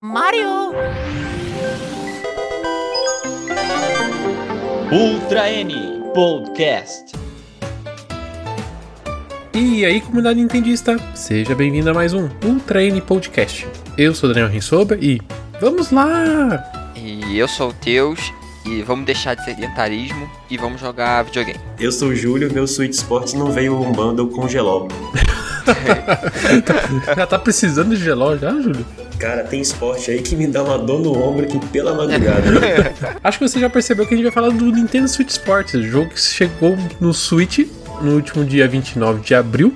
Mario! Ultra N Podcast. E aí, comunidade nintendista, seja bem-vindo a mais um Ultra N Podcast. Eu sou Daniel Rensober e vamos lá! E eu sou o Teus e vamos deixar de sedentarismo e vamos jogar videogame. Eu sou o Júlio, meu Switch Sports não veio um bundle com geló. já tá precisando de geló já, Júlio? Cara, tem esporte aí que me dá uma dor no ombro aqui pela madrugada. Acho que você já percebeu que a gente vai falar do Nintendo Switch Sports, jogo que chegou no Switch no último dia 29 de abril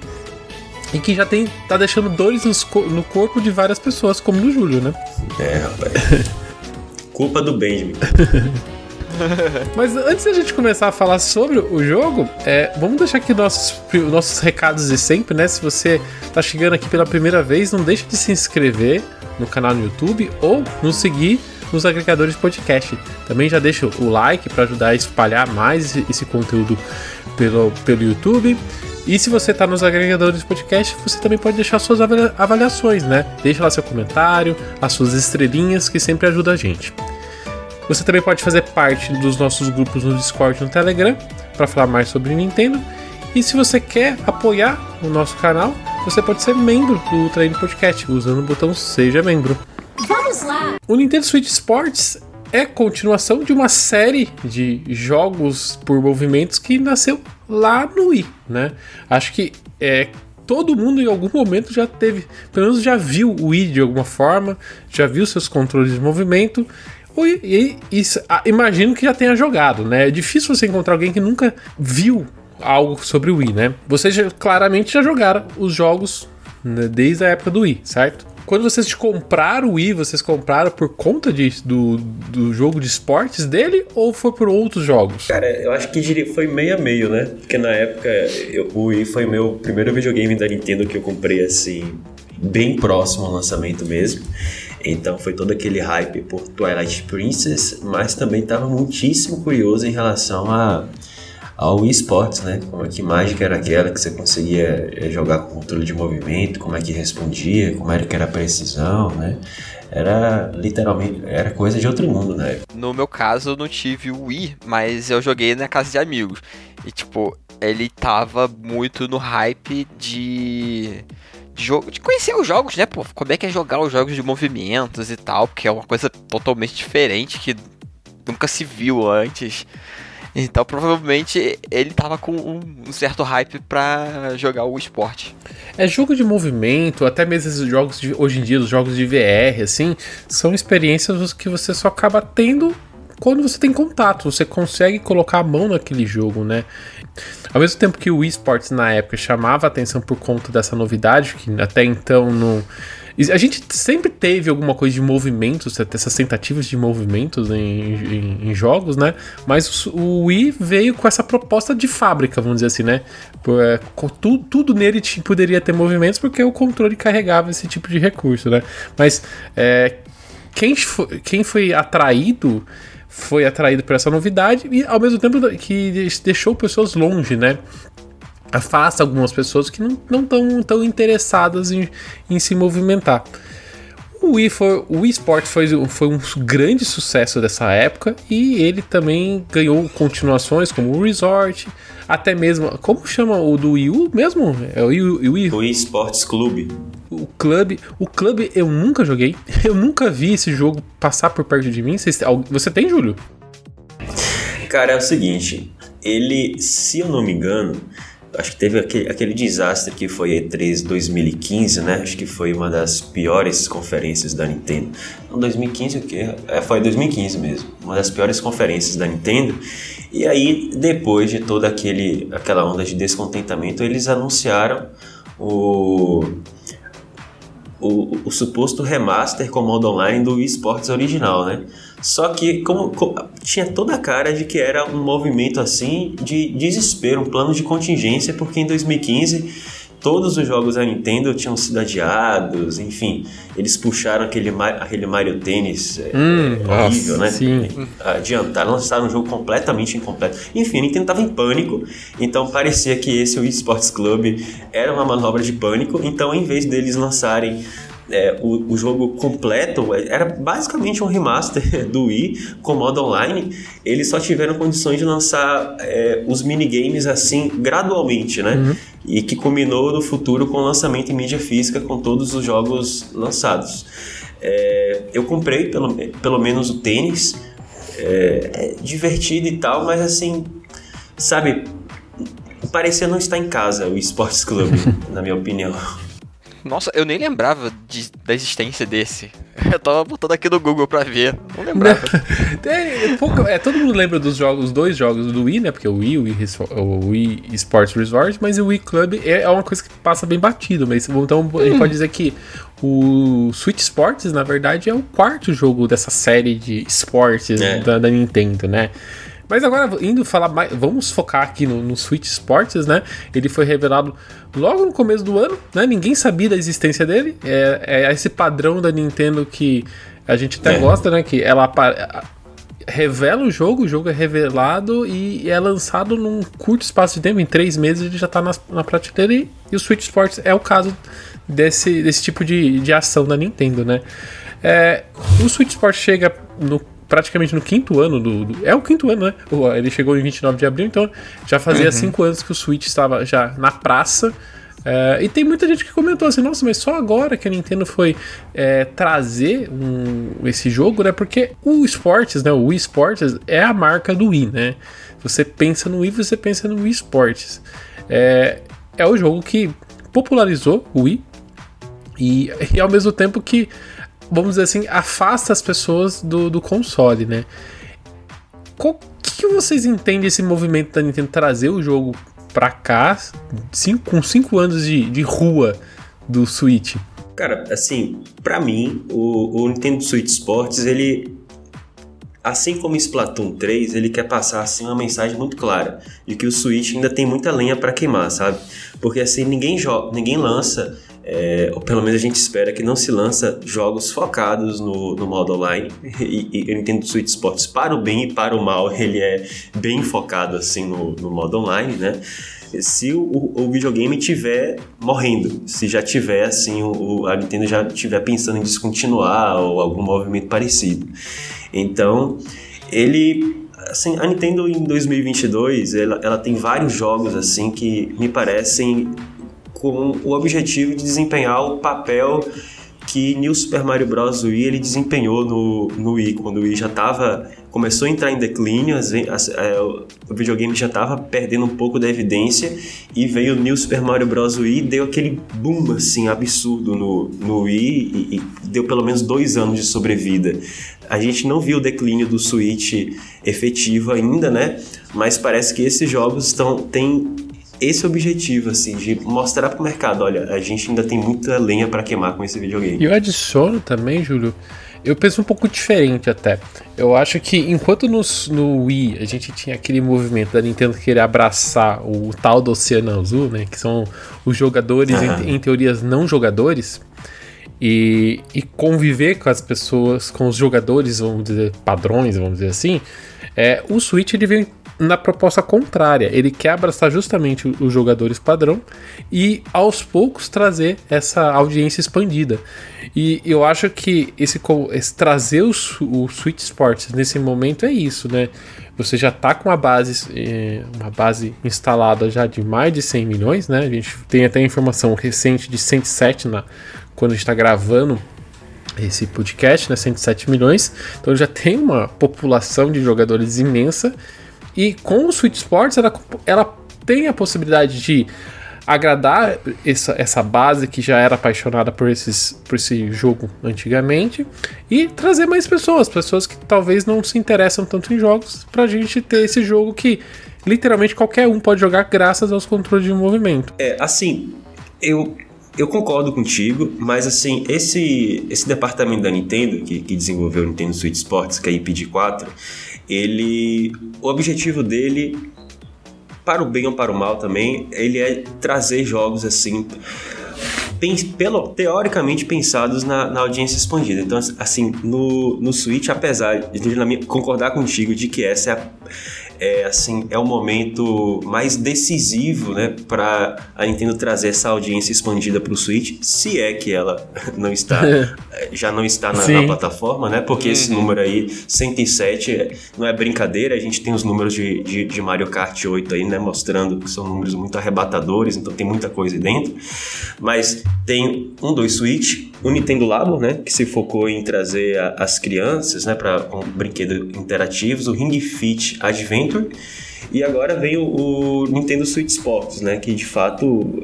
e que já tem tá deixando dores no corpo de várias pessoas, como no Júlio, né? É, rapaz. Culpa do Benjamin. Mas antes da gente começar a falar sobre o jogo, é, vamos deixar aqui nossos, nossos recados de sempre, né? Se você tá chegando aqui pela primeira vez, não deixe de se inscrever no canal no YouTube ou nos seguir nos agregadores de podcast. Também já deixa o like para ajudar a espalhar mais esse conteúdo pelo, pelo YouTube. E se você está nos agregadores de podcast, você também pode deixar suas avaliações, né? Deixa lá seu comentário, as suas estrelinhas, que sempre ajuda a gente. Você também pode fazer parte dos nossos grupos no Discord e no Telegram para falar mais sobre Nintendo. E se você quer apoiar o nosso canal, você pode ser membro do Ultra Podcast usando o botão Seja Membro. Vamos lá! O Nintendo Switch Sports é continuação de uma série de jogos por movimentos que nasceu lá no Wii, né? Acho que é todo mundo em algum momento já teve, pelo menos já viu o Wii de alguma forma, já viu seus controles de movimento e, e, e imagino que já tenha jogado, né? É difícil você encontrar alguém que nunca viu algo sobre o Wii, né? Vocês já, claramente já jogaram os jogos né, desde a época do Wii, certo? Quando vocês compraram o Wii, vocês compraram por conta de, do, do jogo de esportes dele ou foi por outros jogos? Cara, eu acho que foi meio a meio, né? Porque na época eu, o Wii foi meu primeiro videogame da Nintendo que eu comprei assim, bem próximo ao lançamento mesmo. Então foi todo aquele hype por Twilight Princess, mas também estava muitíssimo curioso em relação a ao esportes, né? Como é que mágica era aquela que você conseguia eh, jogar com controle de movimento, como é que respondia, como era que era a precisão, né? Era literalmente, era coisa de outro mundo, né? No meu caso, eu não tive o Wii, mas eu joguei na casa de amigos. E tipo, ele tava muito no hype de de, jogo, de conhecer os jogos, né, pô? Como é que é jogar os jogos de movimentos e tal, porque é uma coisa totalmente diferente que nunca se viu antes. Então, provavelmente, ele tava com um certo hype para jogar o esporte. É jogo de movimento, até mesmo esses jogos de, hoje em dia, os jogos de VR, assim, são experiências que você só acaba tendo quando você tem contato, você consegue colocar a mão naquele jogo, né? Ao mesmo tempo que o esportes na época chamava a atenção por conta dessa novidade, que até então não. A gente sempre teve alguma coisa de movimentos, essas tentativas de movimentos em, em, em jogos, né? Mas o Wii veio com essa proposta de fábrica, vamos dizer assim, né? É, tudo, tudo nele poderia ter movimentos porque o controle carregava esse tipo de recurso, né? Mas é, quem, foi, quem foi atraído foi atraído por essa novidade e ao mesmo tempo que deixou pessoas longe, né? Afasta algumas pessoas que não estão tão interessadas em, em se movimentar. O Wii, foi, o Wii Sport foi, foi um grande sucesso dessa época e ele também ganhou continuações como o Resort, até mesmo. Como chama o do Wii U mesmo? É o Wii, o Wii, Wii Sports Club o clube. O clube eu nunca joguei. Eu nunca vi esse jogo passar por perto de mim. Você tem, Júlio? Cara, é o seguinte. Ele, se eu não me engano, acho que teve aquele, aquele desastre que foi a E3 2015, né? Acho que foi uma das piores conferências da Nintendo. Não, 2015 o quê? É, foi 2015 mesmo. Uma das piores conferências da Nintendo. E aí, depois de toda aquele, aquela onda de descontentamento, eles anunciaram o o, o, suposto remaster com modo online do esportes original, né? Só que como, como, tinha toda a cara de que era um movimento assim de desespero, um plano de contingência, porque em 2015 todos os jogos da Nintendo tinham sido adiados, enfim, eles puxaram aquele, aquele Mario Tennis é, hum, é, horrível, nossa, né? Sim. Adiantaram, lançaram um jogo completamente incompleto. Enfim, a Nintendo estava em pânico, então parecia que esse o eSports Club era uma manobra de pânico, então em vez deles lançarem é, o, o, jogo completo era basicamente um remaster do Wii com modo online. Eles só tiveram condições de lançar é, os minigames assim gradualmente, né? Uhum. E que culminou no futuro com o lançamento em mídia física com todos os jogos lançados. É, eu comprei pelo, pelo menos o tênis, é, é divertido e tal, mas assim, sabe, parecia não estar em casa o Sports Club, na minha opinião. Nossa, eu nem lembrava de, da existência desse. Eu tava botando aqui no Google pra ver. Não lembrava. é, é, é, todo mundo lembra dos jogos, os dois jogos do Wii, né? Porque o Wii, o Wii, o Wii Sports Resort, mas o Wii Club é, é uma coisa que passa bem batido. Mas, então a gente hum. pode dizer que o Switch Sports, na verdade, é o quarto jogo dessa série de esportes é. da, da Nintendo, né? Mas agora, indo falar mais, vamos focar aqui no, no Switch Sports, né? Ele foi revelado logo no começo do ano, né? Ninguém sabia da existência dele. É, é esse padrão da Nintendo que a gente até é. gosta, né? Que ela revela o jogo, o jogo é revelado e é lançado num curto espaço de tempo, em três meses ele já tá na, na prateleira e, e o Switch Sports é o caso desse, desse tipo de, de ação da Nintendo, né? É, o Switch Sports chega no praticamente no quinto ano do, do, É o quinto ano, né? Ele chegou em 29 de abril, então já fazia uhum. cinco anos que o Switch estava já na praça. É, e tem muita gente que comentou assim, nossa, mas só agora que a Nintendo foi é, trazer um, esse jogo, né? Porque o Sports, né? O Wii Sports é a marca do Wii, né? Você pensa no Wii, você pensa no Wii Sports. É, é o jogo que popularizou o Wii e, e ao mesmo tempo que vamos dizer assim, afasta as pessoas do, do console, né? O que, que, vocês entendem desse movimento da Nintendo trazer o jogo pra cá cinco, com 5 anos de, de rua do Switch? Cara, assim, para mim, o, o Nintendo Switch Sports, ele assim como Splatoon 3, ele quer passar assim uma mensagem muito clara de que o Switch ainda tem muita lenha para queimar, sabe? Porque assim ninguém joga, ninguém lança é, ou pelo menos a gente espera que não se lança jogos focados no, no modo online. E, e eu entendo Switch Sports para o bem e para o mal, ele é bem focado assim no, no modo online, né? Se o, o, videogame tiver morrendo, se já tiver assim, o, a Nintendo já tiver pensando em descontinuar ou algum movimento parecido. Então, ele assim, a Nintendo em 2022, ela, ela tem vários jogos assim que me parecem com o objetivo de desempenhar o papel que New Super Mario Bros. Wii ele desempenhou no, no Wii, quando o Wii já estava começou a entrar em declínio, as, as, é, o videogame já estava perdendo um pouco da evidência e veio o New Super Mario Bros. Wii e deu aquele boom assim absurdo no, no Wii e, e deu pelo menos dois anos de sobrevida. A gente não viu o declínio do Switch efetivo ainda, né? Mas parece que esses jogos estão têm esse objetivo, assim, de mostrar pro mercado, olha, a gente ainda tem muita lenha para queimar com esse videogame. E eu adiciono também, Júlio, eu penso um pouco diferente até. Eu acho que enquanto no, no Wii a gente tinha aquele movimento da Nintendo querer abraçar o tal do Oceano Azul, né? Que são os jogadores, em, em, teorias, não jogadores. E, e, conviver com as pessoas, com os jogadores, vamos dizer, padrões, vamos dizer assim. É, o Switch ele vem na proposta contrária. Ele quer abraçar justamente os jogadores padrão e aos poucos trazer essa audiência expandida. E eu acho que esse, esse trazer o, o Switch Sports nesse momento é isso, né? Você já está com uma base, eh, uma base instalada já de mais de 100 milhões, né? A gente tem até informação recente de 107 na, quando a gente está gravando esse podcast, né? 107 milhões. Então já tem uma população de jogadores imensa e com o Switch Sports, ela, ela tem a possibilidade de agradar essa, essa base que já era apaixonada por, esses, por esse jogo antigamente e trazer mais pessoas, pessoas que talvez não se interessam tanto em jogos, pra gente ter esse jogo que literalmente qualquer um pode jogar graças aos controles de movimento. É, assim, eu eu concordo contigo, mas assim, esse, esse departamento da Nintendo, que, que desenvolveu o Nintendo Switch Sports, que é a IPD4, ele. O objetivo dele, para o bem ou para o mal também, ele é trazer jogos assim. Pelo, teoricamente pensados na, na audiência expandida. Então, assim, no, no Switch, apesar de concordar contigo de que essa é a, é assim é o momento mais decisivo, né, para a Nintendo trazer essa audiência expandida para o Switch, se é que ela não está já não está na, na plataforma, né? Porque uhum. esse número aí 107 não é brincadeira. A gente tem os números de, de, de Mario Kart 8 aí, né, mostrando que são números muito arrebatadores, então tem muita coisa aí dentro. Mas tem um dois Switch, o Nintendo Labo, né, que se focou em trazer a, as crianças, né, para um brinquedos interativos, o Ring Fit Adventure e agora vem o, Nintendo Switch Sports, né, que de fato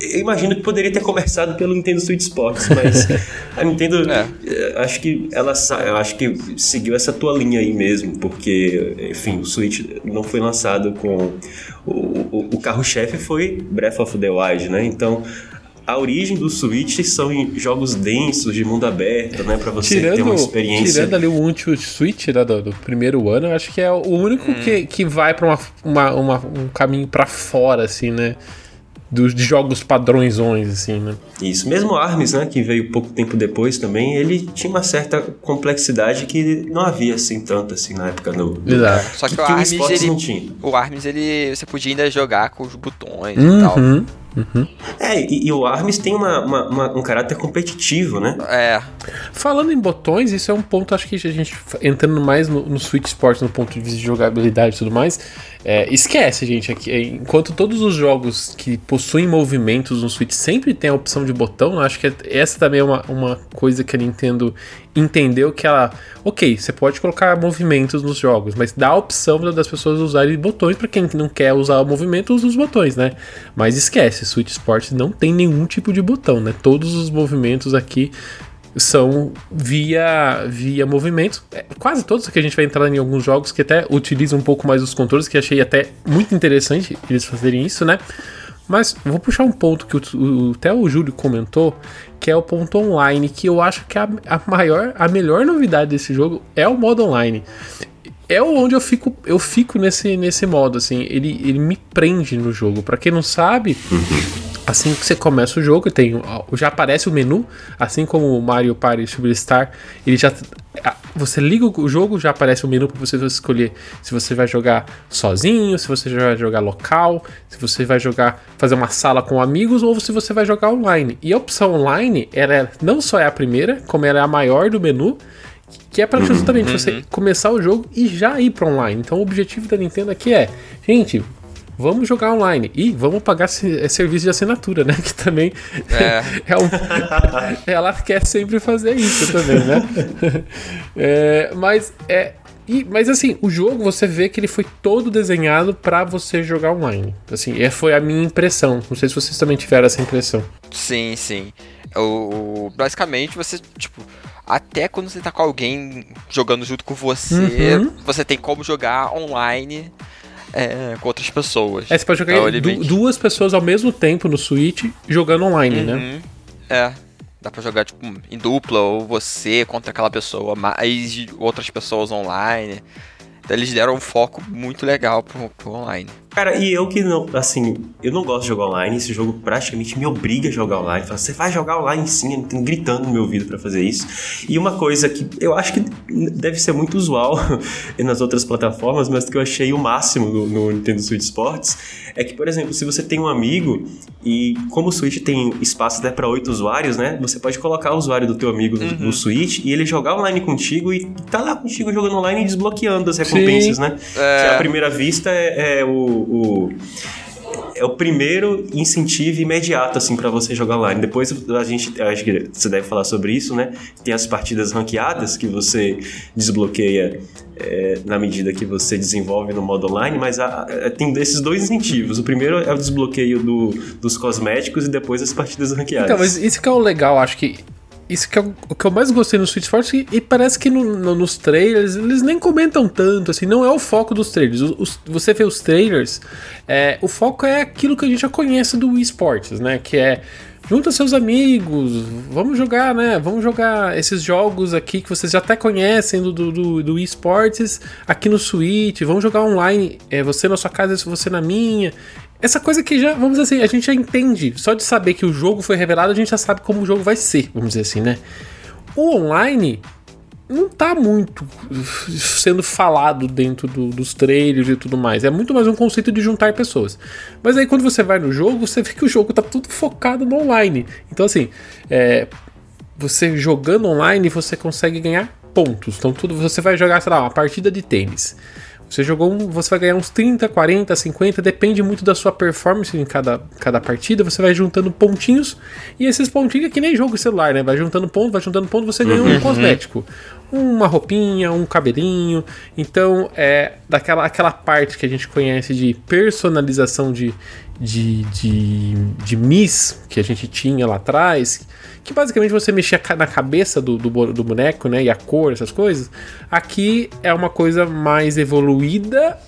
eu imagino que poderia ter começado pelo Nintendo Switch Sports, mas a Nintendo é. Eh, acho que ela acho que seguiu essa tua linha aí mesmo, porque enfim, o Switch não foi lançado com o, o, o carro-chefe foi Breath of the Wild, né? Então a origem do Switch são em jogos densos, de mundo aberto, né? Pra você tirando, ter uma experiência. Tirando ali o Until Switch né, do, do, primeiro ano, eu acho que é o único hum. que, que vai pra uma, uma, uma um caminho para fora, assim, né? Dos de jogos padrõesões, assim, né? Isso. Mesmo Arms, né? Que veio pouco tempo depois também, ele tinha uma certa complexidade que não havia, assim, tanto, assim, na época do... Exato. Só que, que o Arms, ele... O Arms, ele... Você podia ainda jogar com os botões uhum. e tal. Uhum. É, e, e, o ARMS tem uma, uma, uma, um caráter competitivo, né? É. Falando em botões, isso é um ponto, acho que a gente entrando mais no, no Switch Sports, no ponto de vista de jogabilidade e tudo mais, é, esquece, gente. Aqui, é, enquanto todos os jogos que possuem movimentos no Switch sempre tem a opção de botão, acho que essa também é uma, uma coisa que a Nintendo entendeu que ela. Ok, você pode colocar movimentos nos jogos, mas dá a opção das pessoas usarem botões para quem não quer usar o movimento, usa os botões, né? Mas esquece, Switch Sports não tem nenhum tipo de botão, né? Todos os movimentos aqui são via via movimentos. É, quase todos que a gente vai entrar em alguns jogos que até utilizam um pouco mais os controles, que achei até muito interessante eles fazerem isso, né? Mas vou puxar um ponto que o, o, até o Júlio comentou, que é o ponto online, que eu acho que a, a maior, a melhor novidade desse jogo é o modo online. É onde eu fico, eu fico nesse, nesse modo, assim, ele, ele me prende no jogo. Para quem não sabe, Assim que você começa o jogo, tem, já aparece o menu, assim como o Mario Party Superstar, ele já você liga o jogo, já aparece o menu para você escolher se você vai jogar sozinho, se você vai jogar local, se você vai jogar fazer uma sala com amigos ou se você vai jogar online. E a opção online, ela é, não só é a primeira, como ela é a maior do menu, que é para justamente uhum. você começar o jogo e já ir para online. Então o objetivo da Nintendo aqui é, gente, vamos jogar online e vamos pagar é, serviço de assinatura, né? Que também é. é um, ela quer sempre fazer isso também, né? É, mas é e, mas assim, o jogo você vê que ele foi todo desenhado para você jogar online. Assim, é, foi a minha impressão. Não sei se vocês também tiveram essa impressão. Sim, sim. O, basicamente você, tipo, até quando você tá com alguém jogando junto com você, uhum. você tem como jogar online é, com outras pessoas. É, você pode jogar é du duas pessoas ao mesmo tempo no Switch jogando online, né? uhum. né? É. Dá pra jogar, tipo, em dupla, ou você contra aquela pessoa, mais outras pessoas online. Então eles deram um foco muito legal pro, pro online. Cara, e eu que não, assim, eu não gosto de jogar online, esse jogo praticamente me obriga a jogar online. Fala, você vai jogar online sim, gritando no meu ouvido para fazer isso. E uma coisa que eu acho que deve ser muito usual nas outras plataformas, mas que eu achei o máximo no, no Nintendo Switch Sports, é que, por exemplo, se você tem um amigo e como o Switch tem espaço até para oito usuários, né? Você pode colocar o usuário do teu amigo uhum. no Switch e ele jogar online contigo e tá lá contigo jogando online e desbloqueando as recompensas, sim. né? É... Que à primeira vista é, é o o, é o primeiro incentivo imediato assim para você jogar online. Depois a gente acho que você deve falar sobre isso, né? Tem as partidas ranqueadas que você desbloqueia é, na medida que você desenvolve no modo online, mas tem esses dois incentivos. O primeiro é o desbloqueio do, dos cosméticos e depois as partidas ranqueadas. Então, mas isso que é o legal, acho que isso que é o que eu mais gostei no Switch Sports e, parece que no, no, nos trailers eles nem comentam tanto, assim, não é o foco dos trailers. Os, você vê os trailers, é, o foco é aquilo que a gente já conhece do Wii Sports, né? Que é junta seus amigos, vamos jogar, né? Vamos jogar esses jogos aqui que vocês já até conhecem do, do, do eSports aqui no Switch, vamos jogar online, é, você na sua casa, você na minha. Essa coisa que já, vamos dizer assim, a gente já entende. Só de saber que o jogo foi revelado, a gente já sabe como o jogo vai ser, vamos dizer assim, né? O online não tá muito sendo falado dentro do, dos trailers e tudo mais. É muito mais um conceito de juntar pessoas. Mas aí quando você vai no jogo, você vê que o jogo tá tudo focado no online. Então, assim, é, você jogando online, você consegue ganhar pontos. Então, tudo você vai jogar, sei lá, uma partida de tênis. Você jogou um, você vai ganhar uns 30, 40, 50, depende muito da sua performance em cada, cada partida. Você vai juntando pontinhos e esses pontinhos é que nem jogo celular, né? Vai juntando ponto, vai juntando ponto, você ganha um Uhum. cosmético, uma roupinha, um cabelinho. Então, é daquela aquela parte que a gente conhece de personalização de, de, de, de Miss que a gente tinha lá atrás, que basicamente você mexia na cabeça do, do, do boneco, né? E a cor, essas coisas. Aqui é uma coisa mais evoluída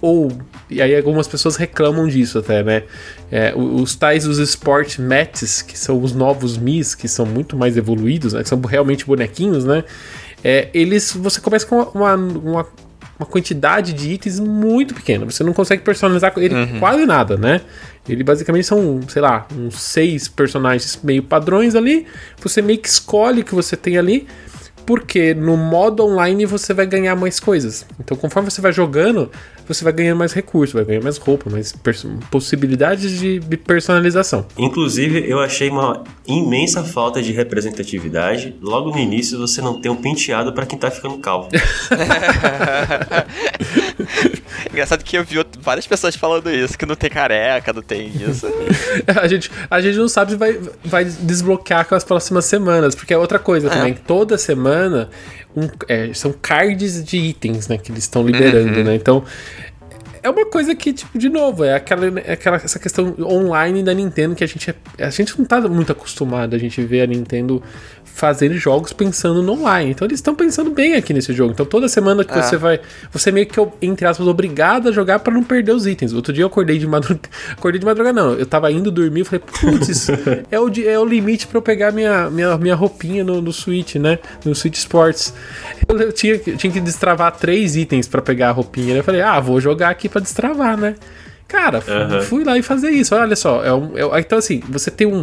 ou e aí algumas pessoas reclamam disso até, né? É, os tais os Sport Mats, que são os novos Mis, que são muito mais evoluídos, né? Que são realmente bonequinhos, né? É, eles você começa com uma, uma, uma quantidade de itens muito pequena. Você não consegue personalizar ele quase nada, né? Ele basicamente são, sei lá, uns seis personagens meio padrões ali. Você meio que escolhe o que você tem ali. Porque no modo online você vai ganhar mais coisas. Então, conforme você vai jogando, você vai ganhando mais recursos, vai ganhar mais roupa, mais possibilidades de, de personalização. Inclusive, eu achei uma imensa falta de representatividade. Logo no início, você não tem um penteado pra quem tá ficando calvo. Engraçado que eu vi várias pessoas falando isso, que não tem careca, não tem isso. A gente, a gente não sabe se vai, vai desbloquear com as próximas semanas, porque é outra coisa também. Toda semana um- é, são cards de itens né, que eles estão liberando, né? Então. É uma coisa que, tipo, de novo, é aquela, é aquela essa questão online da Nintendo que a gente, é- a gente não tá muito acostumado a gente ver a Nintendo fazendo jogos pensando no online. Então eles estão pensando bem aqui nesse jogo. Então toda semana que Ah. você vai, você é meio que entre aspas obrigado a jogar pra não perder os itens. Outro dia eu acordei de madrugada, acordei de madrugada não, eu tava indo dormir, falei, putz, é o é o limite pra eu pegar minha minha, minha roupinha no, no Switch, né? No Switch Sports. Eu, eu tinha, eu tinha que destravar três itens pra pegar a roupinha. Eu falei, ah, vou jogar aqui pra destravar, né? Cara, Aham. fui lá e fazer isso. Olha só, é um, é- então assim, você tem um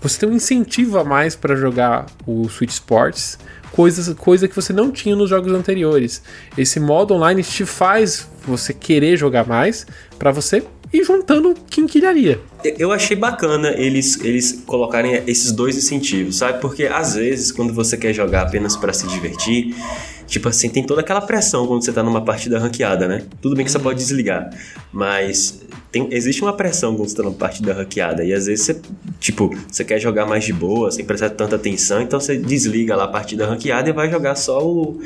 você tem um incentivo a mais pra jogar o Switch Sports, coisas, coisa que você não tinha nos jogos anteriores. Esse modo online te faz você querer jogar mais pra você ir juntando quinquilharia. Eu achei bacana eles, eles colocarem esses dois incentivos, sabe? Porque às vezes, quando você quer jogar apenas pra se divertir, tipo assim, tem toda aquela pressão quando você tá numa partida ranqueada, né? Tudo bem que você pode desligar, mas tem- existe uma pressão quando você tá numa partida ranqueada. E às vezes você, tipo, você quer jogar mais de boa, sem prestar tanta atenção, então você desliga lá a partida ranqueada e vai jogar só o,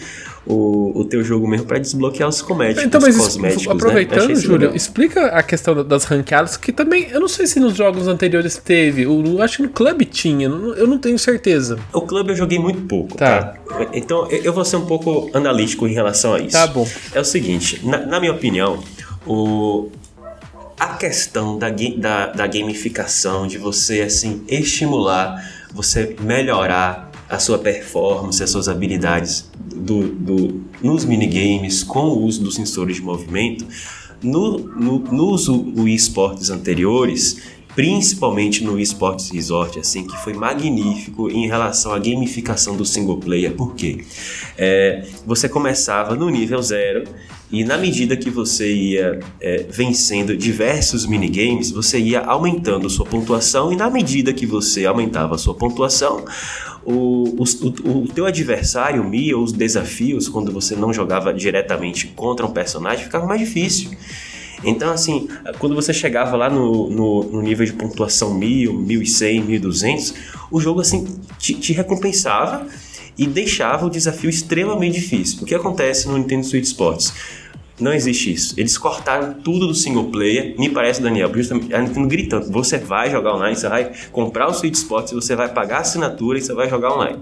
o, o teu jogo mesmo pra desbloquear os comédicos, Então, mas cosméticos, né? Eu aproveitando, isso Júlio, explica a questão das ranqueadas, que também, eu não sei se nos jogos anteriores teve, o- acho que no Club tinha, eu não tenho certeza. O clube eu joguei muito pouco, Tá. tá? Então eu eu vou ser um pouco analítico em relação a isso. Tá bom. É o seguinte, na, na minha opinião, o, a questão da, da, da gamificação, de você assim estimular, você melhorar a sua performance, as suas habilidades do, do, nos minigames com o uso dos sensores de movimento, no, no, nos esportes anteriores, principalmente no eSports Resort, assim, que foi magnífico em relação à gamificação do single player. Por quê? É, você começava no nível zero e na medida que você ia é, vencendo diversos minigames, você ia aumentando sua pontuação e na medida que você aumentava sua pontuação, o, o, o teu adversário, o Mi, ou os desafios, quando você não jogava diretamente contra um personagem, ficava mais difícil. Então, assim, quando você chegava lá no, no, no nível de pontuação 1000, 1100, 1200, o jogo, assim, te, te recompensava e deixava o desafio extremamente difícil. O que acontece no Nintendo Switch Sports? Não existe isso. Eles cortaram tudo do single player. Me parece, Daniel, justamente a Nintendo gritando: você vai jogar online, você vai comprar o Switch Sports, você vai pagar a assinatura e você vai jogar online.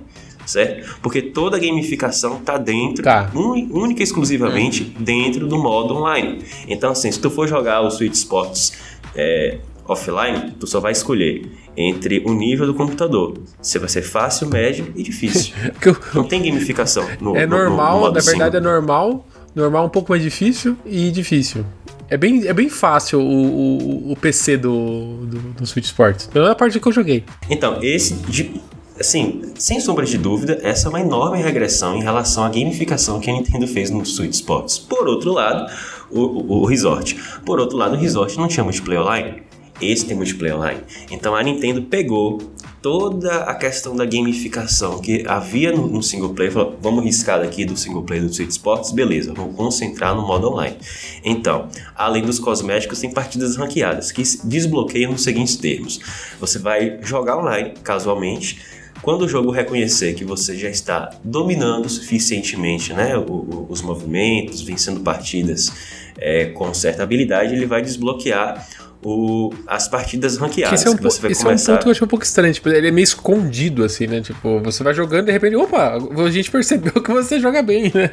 Certo? Porque toda a gamificação tá dentro, Tá. única e exclusivamente dentro do modo online. Então, assim, se tu for jogar o Switch Sports é, offline, tu só vai escolher entre o nível do computador. Se vai ser fácil, médio e difícil. Eu- Não tem gamificação no É no- no- no normal, na verdade é normal, normal um pouco mais difícil e difícil. É bem, é bem fácil o, o, o PC do, do, do Switch Sports. Pela parte que eu joguei. Então, esse de- assim, sem sombra de dúvida, essa é uma enorme regressão em relação à gamificação que a Nintendo fez no Switch Sports. Por outro lado, o, o, o Resort. Por outro lado, o Resort não tinha multiplayer online. Esse tem multiplayer online. Então a Nintendo pegou toda a questão da gamificação que havia no, no single player, falou, vamos riscar daqui do single player do Switch Sports, beleza, vamos concentrar no modo online. Então, além dos cosméticos, tem partidas ranqueadas que desbloqueiam nos seguintes termos: você vai jogar online casualmente. Quando o jogo reconhecer que você já está dominando suficientemente né, o, o, os movimentos, vencendo partidas é, com certa habilidade, ele vai desbloquear o, as partidas ranqueadas. Esse é um, que você vai esse começar... é um ponto que eu achei um pouco estranho. Tipo, ele é meio escondido, assim, né? Tipo, você vai jogando e de repente, opa, a gente percebeu que você joga bem, né?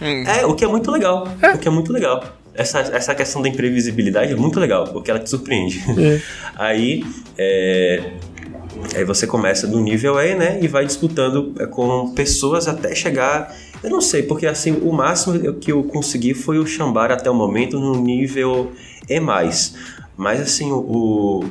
É, o que é muito legal. É. O que é muito legal. Essa, essa questão da imprevisibilidade é muito legal, porque ela te surpreende. É. Aí, é, aí você começa do nível E, né? E vai disputando é, com pessoas até chegar. Eu não sei, porque assim, o máximo que eu consegui foi o chambar até o momento no nível E. Mas assim, o,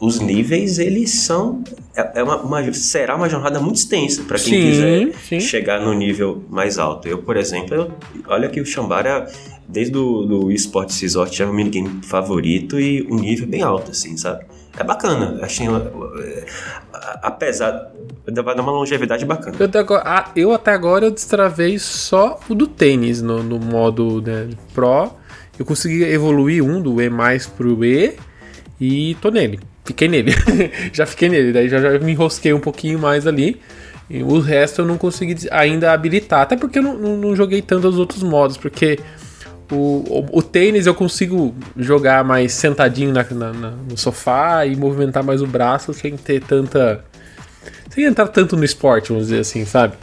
os níveis, eles são. É, é uma, uma, será uma jornada muito extensa para quem sim, quiser sim. chegar no nível mais alto. Eu, por exemplo, eu, olha que o Shambara, desde o do eSports Resort, é o minigame favorito e o nível bem alto, assim, sabe? É bacana. Achei. Apesar. Vai dar uma longevidade bacana. Eu até agora, eu, até agora destravei só o do tênis no, no modo né, Pro. Eu consegui evoluir um do E mais pro E e tô nele. Fiquei nele. já fiquei nele. Daí já, já me enrosquei um pouquinho mais ali. E o resto eu não consegui ainda habilitar. Até porque eu não, não, não joguei tanto os outros modos. Porque o, o, o, tênis eu consigo jogar mais sentadinho na, na, na, no sofá e movimentar mais o braço sem ter tanta. sem entrar tanto no esporte, vamos dizer assim, sabe?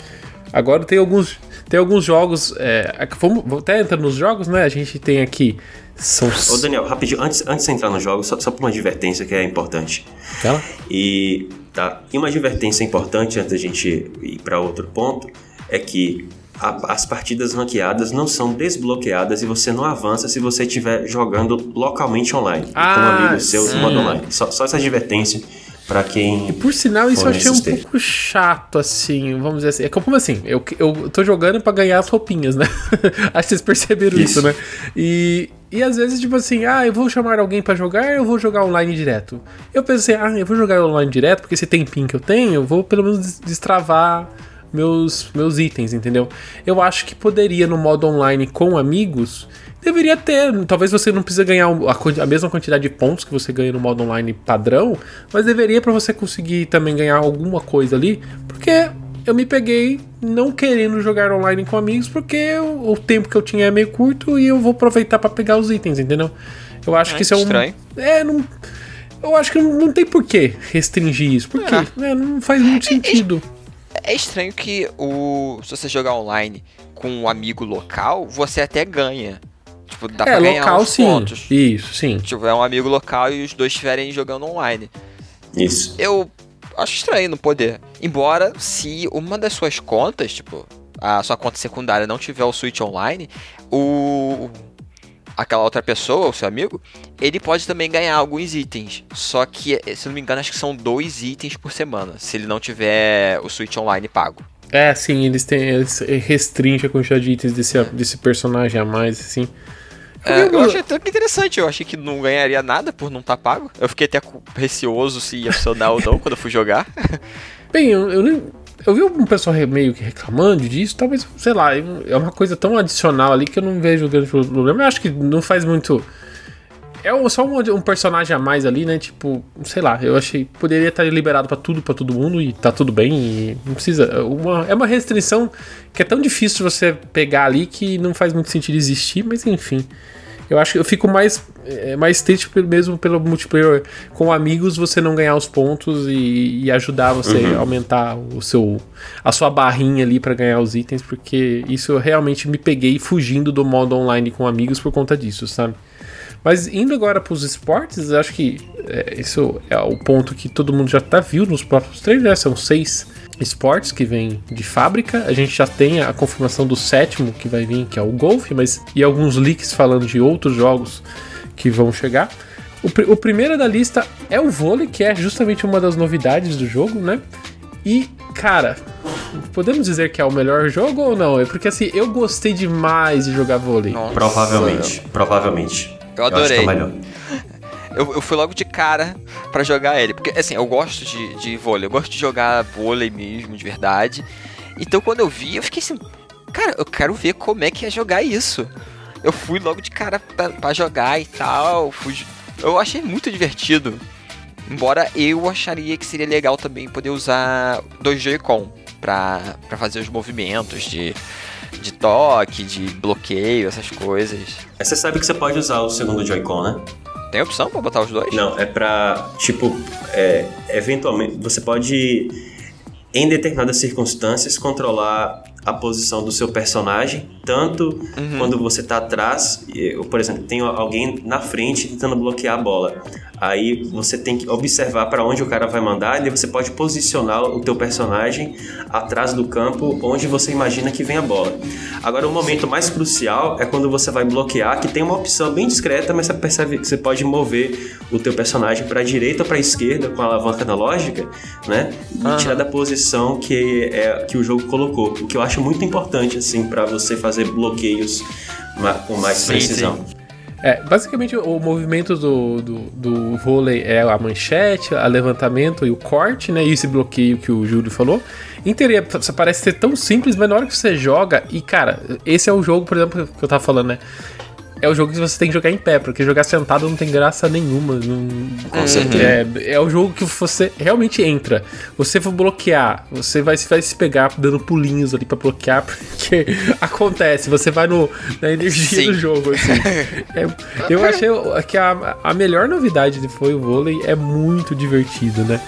Agora tem alguns tem alguns jogos. É, vamos, até entrar nos jogos, né? A gente tem aqui. São... Ô Daniel, rapidinho, antes, antes de entrar nos jogos, só, só por uma advertência que é importante. Ela? E, tá, e uma advertência importante antes da gente ir para outro ponto é que a, as partidas ranqueadas não são desbloqueadas e você não avança se você estiver jogando localmente online. Ah, com um amigo seu no modo online. Só, só essa advertência para quem. E por sinal, isso eu achei um pouco chato, assim, vamos dizer assim. É como assim, eu, eu tô jogando para ganhar as roupinhas, né? Acho que vocês perceberam isso, isso né? E, e às vezes, tipo assim, ah, eu vou chamar alguém para jogar, eu vou jogar online direto. Eu pensei, ah, eu vou jogar online direto, porque esse tempinho que eu tenho, eu vou pelo menos destravar meus, meus itens, entendeu? Eu acho que poderia no modo online com amigos Deveria ter. Talvez você não precise ganhar a, a, mesma quantidade de pontos que você ganha no modo online padrão, mas deveria para você conseguir também ganhar alguma coisa ali, porque eu me peguei não querendo jogar online com amigos, porque o, o tempo que eu tinha é meio curto e eu vou aproveitar para pegar os itens, entendeu? Eu acho é, que isso é um. Estranho. É, não. Eu acho que não, não tem por que restringir isso, porque é. né, não faz muito sentido. É, estranho que o se você jogar online com um amigo local, você até ganha. Tipo, dá é, pra ganhar local, sim. pontos. Isso, sim. Tipo, é um amigo local e os dois estiverem jogando online. Isso. Eu acho estranho não poder. Embora, se uma das suas contas, tipo, a sua conta secundária não tiver o Switch online, o aquela outra pessoa, o seu amigo, ele pode também ganhar alguns itens. Só que, se não me engano, acho que são dois itens por semana, se ele não tiver o Switch online pago. É, sim, eles têm. Eles restringem a quantidade de itens desse, desse personagem a mais, assim. É, eu achei até que interessante, eu achei que não ganharia nada por não estar tá pago. Eu fiquei até receoso se ia funcionar ou não quando eu fui jogar. Bem, eu, eu, nem, eu vi um pessoal meio que reclamando disso, talvez, sei lá, é uma coisa tão adicional ali que eu não vejo grande problema. Eu acho que não faz muito é só um, um, personagem a mais ali, né? Tipo, sei lá, eu achei. Poderia estar liberado para tudo, para todo mundo e tá tudo bem. E não precisa. Uma, é uma restrição que é tão difícil você pegar ali que não faz muito sentido existir, mas enfim. Eu acho que eu fico mais, é, mais triste mesmo pelo multiplayer com amigos você não ganhar os pontos e, e ajudar você uhum. a aumentar o seu a sua barrinha ali para ganhar os itens, porque isso eu realmente me peguei fugindo do modo online com amigos por conta disso, sabe? Mas indo agora para os esportes, acho que é, isso é o ponto que todo mundo já tá viu nos próprios trailers, né? São seis esportes que vem de fábrica. A gente já tem a confirmação do sétimo que vai vir, que é o golfe, mas e alguns leaks falando de outros jogos que vão chegar. O, pr o primeiro da lista é o vôlei, que é justamente uma das novidades do jogo, né? E, cara, podemos dizer que é o melhor jogo ou não? É porque assim, eu gostei demais de jogar vôlei. Nossa. Provavelmente, provavelmente. Eu acho que é adorei. o melhor. Eu, eu fui logo de cara pra jogar ele. Porque, assim, eu gosto de, de vôlei. Eu gosto de jogar vôlei mesmo, de verdade. Então, quando eu vi, eu fiquei assim... Cara, eu quero ver como é que é jogar isso. Eu fui logo de cara pra jogar e tal. Fui, eu achei muito divertido. Embora eu acharia que seria legal também poder usar dois Joy-Con pra, pra fazer os movimentos de, de toque, de bloqueio, essas coisas. Você sabe que você pode usar o segundo Joy-Con, né? Tem opção pra botar os dois? Não, é pra, tipo, é, eventualmente, você pode, em determinadas circunstâncias, controlar a posição do seu personagem, tanto quando você tá atrás, eu, por exemplo, tem alguém na frente tentando bloquear a bola. Aí você tem que observar para onde o cara vai mandar e você pode posicionar o teu personagem atrás do campo onde você imagina que vem a bola. Agora o momento mais crucial é quando você vai bloquear, que tem uma opção bem discreta, mas você percebe que você pode mover o teu personagem para direita ou para esquerda com a alavanca analógica, né? E Aham. tirar da posição que é que o jogo colocou. O que eu acho muito importante assim para você fazer bloqueios com mais Sim, precisão. É, basicamente o movimento do, do, do vôlei é a manchete, o levantamento e o corte, né? E esse bloqueio que o Júlio falou. Em teoria, parece ser tão simples, mas na hora que você joga, e cara, esse é o jogo, por exemplo, que eu tava falando, né? É o jogo que você tem que jogar em pé, porque jogar sentado não tem graça nenhuma. Não... Com certeza. É, é o jogo que você realmente entra. Você for bloquear, você vai, vai se pegar dando pulinhos ali pra bloquear, porque acontece, você vai no, na energia Sim. do jogo, assim. É, eu achei que a, a melhor novidade foi o vôlei, é muito divertido, né?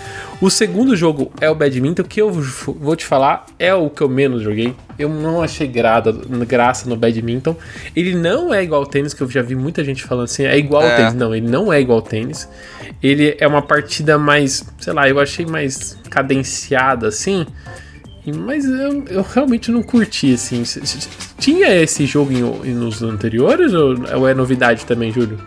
O segundo jogo é o badminton, que eu vou te falar, é o que eu menos joguei. Eu não achei grada, graça no badminton. Ele não é igual ao tênis, que eu já vi muita gente falando assim, é igual ao É. tênis. Não, ele não é igual ao tênis. Ele é uma partida mais, sei lá, eu achei mais cadenciada, assim. Mas eu, eu realmente não curti, assim. Tinha esse jogo em- nos anteriores ou, ou é novidade também, Júlio?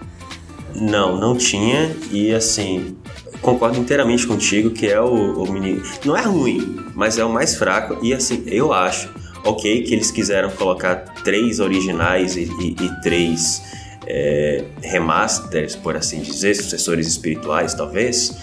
Não, não tinha. E assim, concordo inteiramente contigo que é o, o mini. Não é ruim, mas é o mais fraco. E assim, eu acho, ok, que eles quiseram colocar três originais e, e- e três é, remasters, por assim dizer, sucessores espirituais, talvez.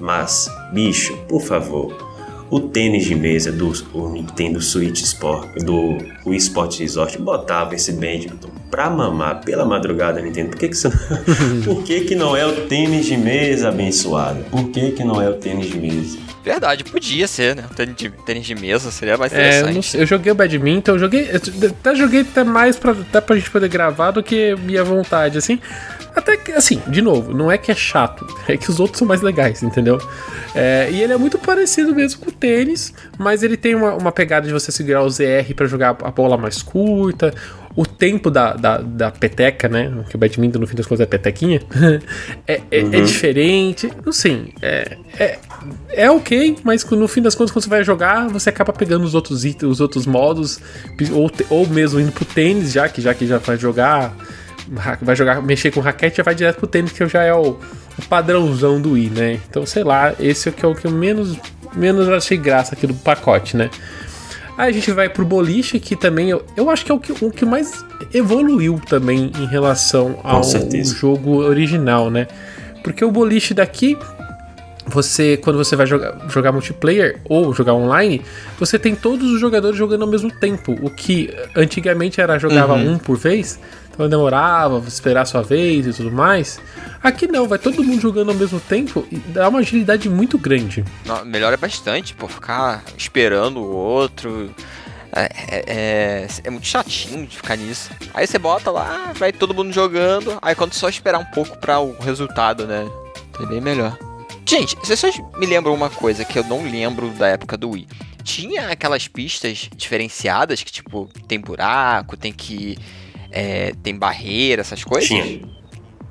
Mas, bicho, por favor. O tênis de mesa do o Nintendo Switch Sport, do Wii Sports Resort, botava esse badminton pra mamar pela madrugada, Nintendo. Por que que, você não... Por que que não é o tênis de mesa, abençoado? Por que que não é o tênis de mesa? Verdade, podia ser, né? Tênis de, tênis de mesa seria mais É, eu, interessante. não sei, eu joguei o badminton, eu joguei. eu até joguei até mais pra, até pra gente poder gravar do que minha vontade, assim. Até que, assim, de novo, não é que é chato, é que os outros são mais legais, entendeu? É, e ele é muito parecido mesmo com o tênis, mas ele tem uma, uma pegada de você segurar o ZR pra jogar a bola mais curta. O tempo da, da, da peteca, né? Que o badminton no fim das contas é petequinha. é, é, é diferente. Assim, é, é, é ok, mas no fim das contas, quando você vai jogar, você acaba pegando os outros itens, os outros modos, ou, ou mesmo indo pro tênis, já que já que já vai jogar, vai jogar, mexer com raquete, já vai direto pro tênis, que já é o, o padrãozão do Wii, né? Então, sei lá, esse é o que é o que eu menos, menos achei graça aqui do pacote, né? Aí a gente vai pro boliche, que também eu, eu acho que é o que, o que mais evoluiu também em relação ao jogo original, né? Porque o boliche daqui, você, quando você vai jogar, jogar multiplayer ou jogar online, você tem todos os jogadores jogando ao mesmo tempo. O que antigamente era jogava um por vez, então demorava, esperar a sua vez e tudo mais. Aqui não, vai todo mundo jogando ao mesmo tempo e dá uma agilidade muito grande. Melhora bastante, pô, ficar esperando o outro. É, é, é, é muito chatinho de ficar nisso. Aí você bota lá, vai todo mundo jogando, aí quando só esperar um pouco pra o resultado, né? É bem melhor. Gente, vocês me lembram uma coisa que eu não lembro da época do Wii. Tinha aquelas pistas diferenciadas que, tipo, tem buraco, tem que. É, tem barreira, essas coisas? Tinha.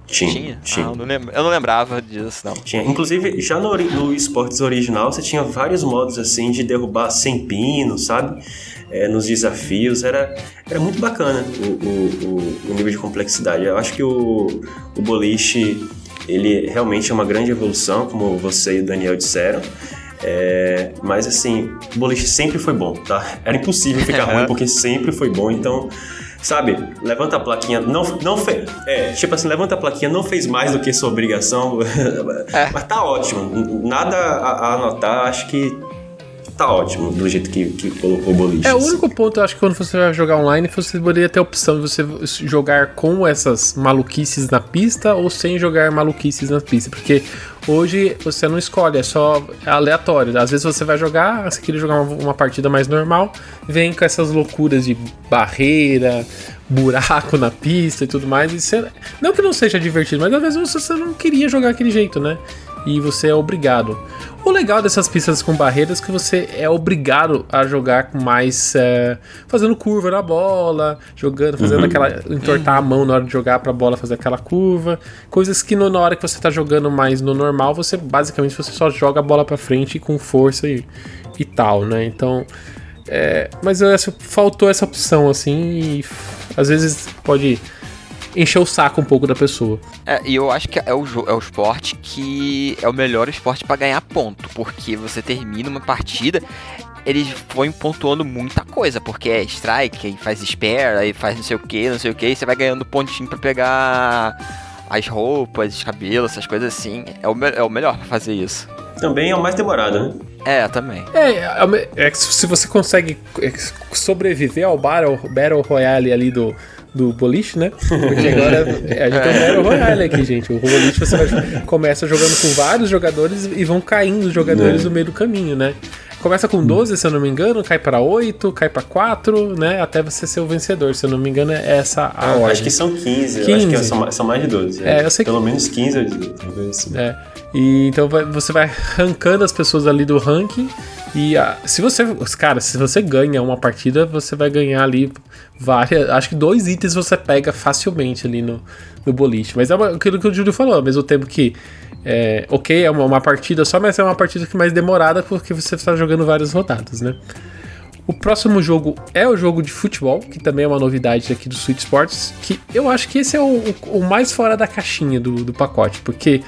Tinha. Tinha? Tinha. Ah, eu, não lembra- eu não lembrava disso, não. Tinha. Inclusive, já no, no esportes original, você tinha vários modos assim de derrubar sem pino, sabe? É, nos desafios, era, era muito bacana o, o, o- o nível de complexidade. Eu acho que o, o boliche, ele realmente é uma grande evolução, como você e o Daniel disseram. É, mas assim, o boliche sempre foi bom, tá? Era impossível ficar ruim porque sempre foi bom, então sabe, levanta a plaquinha, não, não fez. É, tipo assim, levanta a plaquinha, não fez mais do que sua obrigação. É. Mas tá ótimo. Nada a, a anotar, acho que tá ótimo do jeito que, que colocou o boliche. É, o assim. único ponto, eu acho que quando você vai jogar online, você poderia ter a opção de você jogar com essas maluquices na pista ou sem jogar maluquices na pista. Porque hoje você não escolhe, é só aleatório. Às vezes você vai jogar, você queria jogar uma, uma partida mais normal, vem com essas loucuras de barreira, buraco na pista e tudo mais. E você, não que não seja divertido, mas às vezes você não queria jogar aquele jeito, né? E você é obrigado. O legal dessas pistas com barreiras é que você é obrigado a jogar com mais. É, fazendo curva na bola, jogando, fazendo Uhum. aquela. entortar a mão na hora de jogar pra bola fazer aquela curva. Coisas que no- na hora que você tá jogando mais no normal, você basicamente você só joga a bola pra frente com força e, e tal, né? Então. É, mas eu que faltou essa opção, assim, e às vezes pode encher o saco um pouco da pessoa. É, e eu acho que é o, é o esporte que é o melhor esporte pra ganhar ponto, porque você termina uma partida, eles vão pontuando muita coisa, porque é strike, aí faz spare, aí faz não sei o que, não sei o que, e você vai ganhando pontinho pra pegar as roupas, os cabelos, essas coisas assim. É o, é o melhor pra fazer isso. Também é o mais demorado, né? É, também. É, é, é que se você consegue é, sobreviver ao Battle, Battle Royale ali do, do boliche, né? Porque agora é, a gente tem um Battle Royale aqui, gente. O boliche você vai- começa jogando com vários jogadores e vão caindo os jogadores É. no meio do caminho, né? Começa com 12, se eu não me engano, cai pra 8, cai pra 4, né? Até você ser o vencedor. Se eu não me engano, é essa a Ah, ordem. acho que são 15. eu 15. Acho que são, ma- são mais de 12. É, eu sei que- Pelo menos 15 ou 18, talvez assim. É. E então vai- você vai rankando as pessoas ali do ranking. E ah, se você. Cara, se você ganha uma partida, você vai ganhar ali várias. Acho que dois itens você pega facilmente ali no, no boliche. Mas é uma- aquilo que o Júlio falou, ao mesmo tempo que. É, ok, é uma, uma partida só, mas é uma partida que mais demorada porque você está jogando várias rodadas, né? O próximo jogo é o jogo de futebol, que também é uma novidade aqui do Switch Sports, que eu acho que esse é o, o- o mais fora da caixinha do, do pacote, porque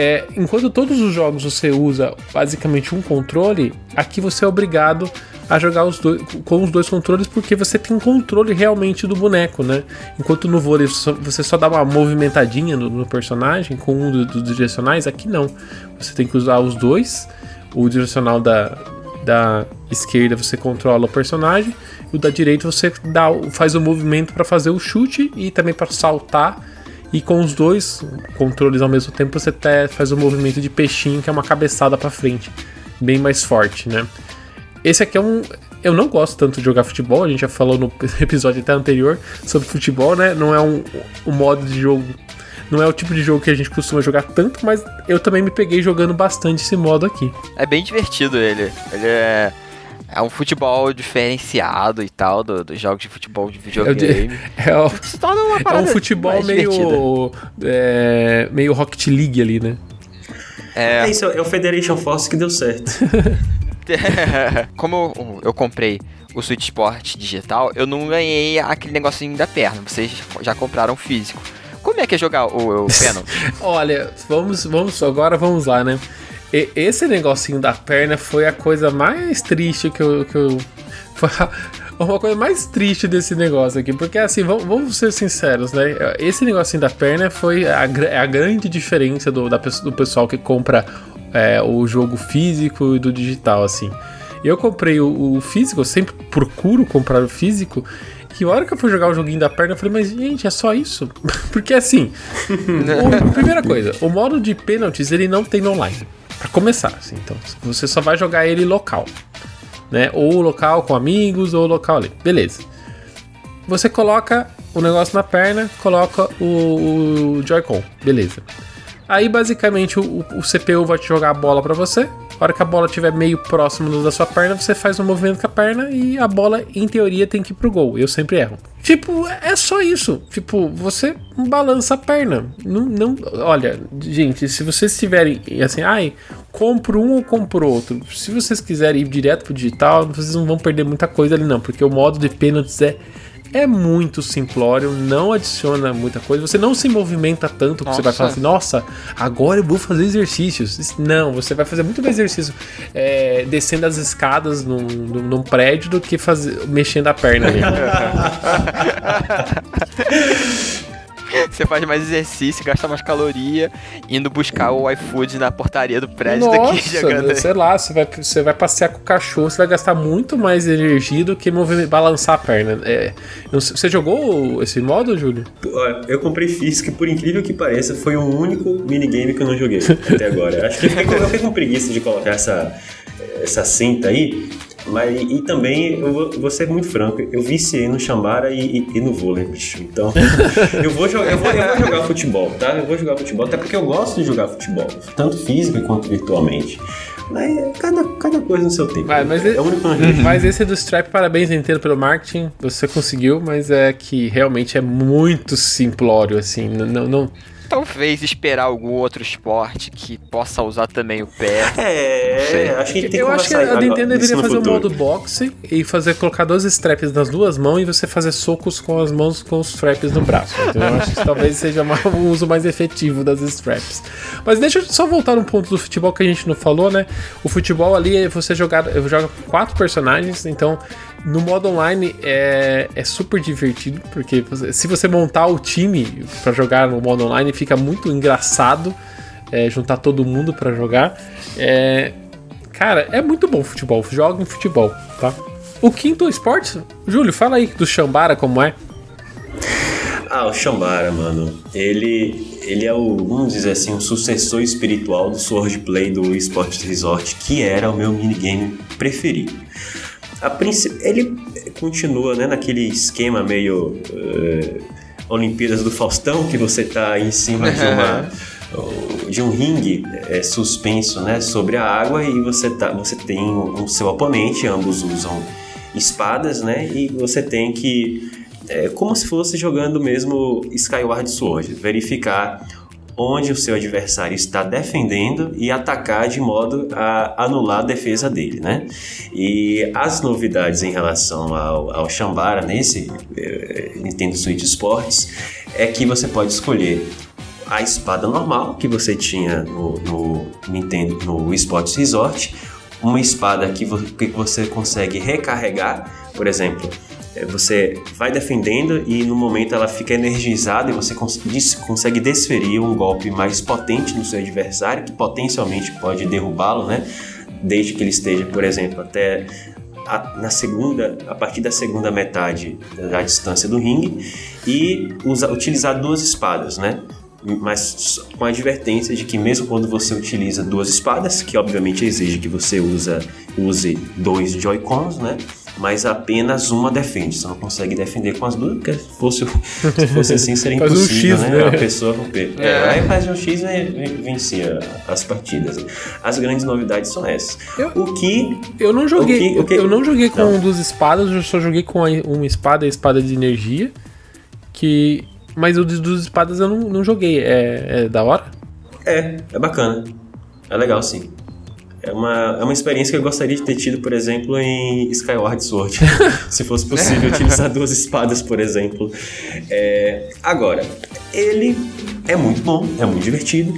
é, enquanto todos os jogos você usa basicamente um controle, aqui você é obrigado a jogar os dois, com os dois controles porque você tem controle realmente do boneco, né? Enquanto no vôlei você só dá uma movimentadinha no, no personagem com um do- dos direcionais, aqui não. Você tem que usar os dois. O direcional da, da esquerda você controla o personagem, o da direita você dá, faz o movimento para fazer o chute e também para saltar. E com os dois controles ao mesmo tempo você até faz o movimento de peixinho, que é uma cabeçada para frente, bem mais forte, né? Esse aqui é um. Eu não gosto tanto de jogar futebol, a gente já falou no episódio até anterior sobre futebol, né? Não é um, um modo de jogo. Não é o tipo de jogo que a gente costuma jogar tanto, mas eu também me peguei jogando bastante esse modo aqui. É bem divertido ele. Ele é. É um futebol diferenciado e tal, do- dos jogos de futebol de videogame. é o- Se torna uma é um futebol meio. É, meio Rocket League ali, né? É, É isso, é o Federation Force que deu certo. Como eu, eu comprei o Switch Sport digital, eu não ganhei aquele negocinho da perna. Vocês já compraram físico. Como é que é jogar o, o? Olha, vamos, vamos, agora vamos lá, né? E- esse negocinho da perna foi a coisa mais triste que eu. Que eu foi a- uma coisa mais triste desse negócio aqui, porque assim, vamos, vamos ser sinceros, né? Esse negocinho da perna foi a, gra- a grande diferença do, da, do pessoal que compra é, o jogo físico e do digital, assim. Eu comprei o, o físico, eu sempre procuro comprar o físico. E a hora que eu fui jogar o joguinho da perna, eu falei, mas gente, é só isso? Porque assim, o- primeira coisa, o modo de pênaltis ele não tem online. Pra começar, assim, então você só vai jogar ele local, né? Ou local com amigos, ou local ali. Beleza. Você coloca o negócio na perna, coloca o, o Joy-Con, beleza. Aí basicamente o, o CPU vai te jogar a bola pra você. A hora que a bola estiver meio próximo da sua perna, você faz um movimento com a perna e a bola, em teoria, tem que ir pro gol. Eu sempre erro. Tipo, é só isso. Tipo, você balança a perna. Não, não, olha, gente, se vocês tiverem assim, ai, compro um ou compro outro. Se vocês quiserem ir direto pro digital, vocês não vão perder muita coisa ali, não, porque o modo de pênaltis é é muito simplório, não adiciona muita coisa. Você não se movimenta tanto que você vai Nossa. falar assim, nossa, agora eu vou fazer exercícios. Não, você vai fazer muito mais exercício é, descendo as escadas num, num, num prédio do que fazer, mexendo a perna ali. Você faz mais exercício, gasta mais caloria, indo buscar o iFood na portaria do prédio do que Nossa, jogando. sei lá, você vai, você vai passear com o cachorro, você vai gastar muito mais energia do que mover, balançar a perna. É, você jogou esse modo, Júlio? Olha, Eu comprei e por incrível que pareça, foi o único minigame que eu não joguei até agora. Acho que eu fiquei, com- eu fiquei com preguiça de colocar essa, essa cinta aí. Mas, e também, eu vou, vou ser muito franco, eu viciei no Chambara e, e- e no vôlei, bicho. Então, eu vou, jogar, eu, vou, eu vou jogar futebol, tá? Eu vou jogar futebol, até porque eu gosto de jogar futebol, tanto física quanto virtualmente. Mas é cada, cada coisa no seu tempo. Mas- mas é o único que eu não joguei. Mas esse do Stripe, parabéns inteiro pelo marketing. Você conseguiu, mas é que realmente é muito simplório, assim. Não, não- Talvez esperar algum outro esporte que possa usar também o pé. É, acho que tem que Eu acho que a Nintendo deveria fazer o futuro. modo boxe e fazer colocar dois straps nas duas mãos e você fazer socos com as mãos com os straps no braço. Então eu acho que talvez seja o uso mais efetivo das straps. Mas deixa eu só voltar um ponto do futebol que a gente não falou, né? O futebol ali é você jogar, eu jogo com quatro personagens, então no modo online é, é super divertido, porque você- se você montar o time pra jogar no modo online fica muito engraçado. é, juntar todo mundo pra jogar. É, Cara, é muito bom futebol. Joga em futebol, tá? O quinto esporte, Júlio, fala aí do Xambara como é. Ah, o Shambara, mano. Ele, ele é o, vamos dizer assim, o sucessor espiritual do Swordplay do Esports Resort, que era o meu minigame preferido. A princípio, ele continua né, naquele esquema meio eh, Olimpíadas do Faustão, que você tá em cima de uma de um ringue eh, suspenso né, sobre a água e você, tá, você tem o o seu oponente, ambos usam espadas, né? E você tem que é como se fosse jogando mesmo Skyward Sword, verificar onde o seu adversário está defendendo e atacar de modo a anular a defesa dele, né? E as novidades em relação ao, ao Shambara nesse eh, Nintendo Switch Sports é que você pode escolher a espada normal que você tinha no, no Nintendo no Sports Resort, uma espada que, vo- que você consegue recarregar, por exemplo, você vai defendendo e no momento ela fica energizada e você cons- consegue desferir um golpe mais potente no seu adversário, que potencialmente pode derrubá-lo, né? Desde que ele esteja, por exemplo, até a, na segunda, a partir da segunda metade da, da distância do ringue e usa, utilizar duas espadas, né? Mas com a advertência de que mesmo quando você utiliza duas espadas, que obviamente exige que você usa, use dois Joy-Cons, né? Mas apenas uma defende. Você não consegue defender com as duas, porque se fosse, se fosse assim seria Faz um impossível, X, né? né? A pessoa romper. É, É. aí faz um X e vencia as partidas. As grandes novidades são essas. Eu- O que Eu não joguei, O que- o que- eu não joguei com Não. um dos espadas, eu só joguei com uma espada, a espada de energia, que mas o dos dos espadas eu não, não joguei. É, é da hora? É, é bacana. É legal, sim. É uma, é uma experiência que eu gostaria de ter tido, por exemplo, em Skyward Sword. Se fosse possível utilizar duas espadas, por exemplo. É, agora, ele é muito bom, é muito divertido.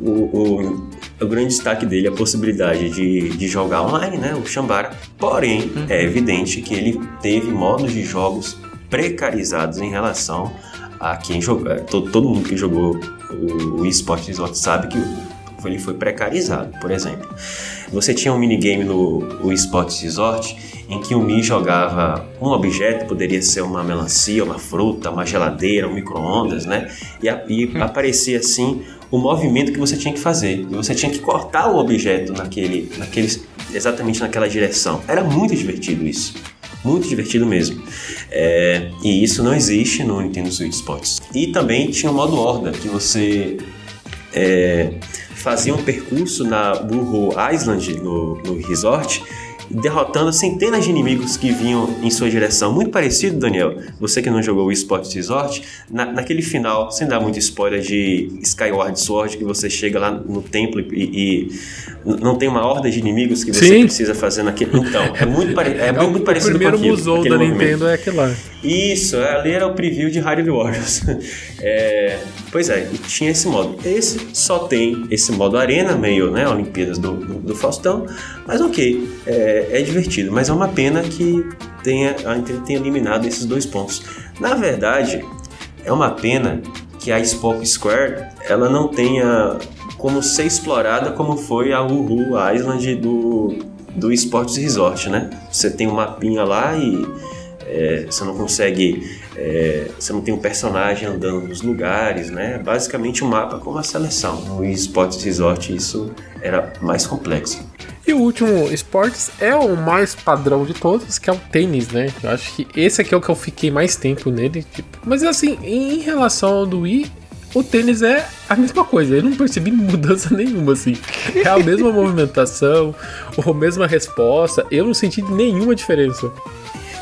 O, o, o grande destaque dele é a possibilidade de, de jogar online, né? O Shambara. Porém, é evidente que ele teve modos de jogos precarizados em relação a quem jogou. Todo, todo mundo que jogou o, o eSport Resort sabe que ele foi precarizado, por exemplo. Você tinha um minigame no o eSports Resort em que o Mi jogava um objeto, poderia ser uma melancia, uma fruta, uma geladeira, um micro-ondas, né? E, a- e aparecia assim o movimento que você tinha que fazer. E você tinha que cortar o objeto naquele, naquele, exatamente naquela direção. Era muito divertido isso. Muito divertido mesmo. É, e isso não existe no Nintendo Switch Sports. E também tinha o modo Horda, que você é, fazia um percurso na Burro Island, no, no resort, derrotando centenas de inimigos que vinham em sua direção. Muito parecido, Daniel, você que não jogou o Esports Resort, na, naquele final, sem dar muito spoiler, de Skyward Sword, que você chega lá no templo e, e não tem uma horda de inimigos que você Sim. precisa fazer naquele. Então, é muito, pare... é É o, muito o parecido primeiro com aquilo, musou da movimento. Nintendo é aquele lá. Isso, ali era o preview de Hyrule Warriors. É, pois é, tinha esse modo. Esse só tem esse modo arena, meio, né, Olimpíadas do, do, do Faustão, mas ok, é, é divertido, mas é uma pena que tenha, a Nintendo tenha eliminado esses dois pontos. Na verdade, é uma pena que a Spock Square, ela não tenha como ser explorada como foi a Uhu Island do, do Sports Resort, né? Você tem um mapinha lá e é, você não consegue. é, você não tem um personagem andando nos lugares, né? Basicamente um mapa com uma seleção. No Sports Resort isso era mais complexo. E o último esportes é o mais padrão de todos, que é o tênis, né? Eu acho que esse aqui é o que eu fiquei mais tempo nele. tipo, Mas assim, em relação ao do Wii, o tênis é a mesma coisa. Eu não percebi mudança nenhuma, assim. É a mesma movimentação, a mesma resposta. Eu não senti nenhuma diferença.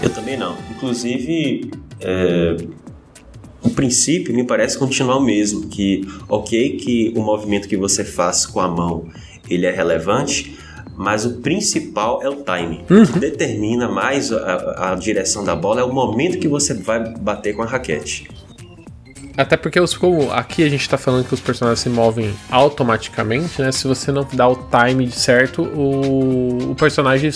Eu também não. Inclusive, é, o princípio me parece continuar o mesmo, que ok que o movimento que você faz com a mão ele é relevante, mas o principal é o timing. O que determina mais a, a direção da bola é o momento que você vai bater com a raquete. Até porque os, como aqui a gente tá falando que os personagens se movem automaticamente, né? Se você não dá o time certo, o, o personagem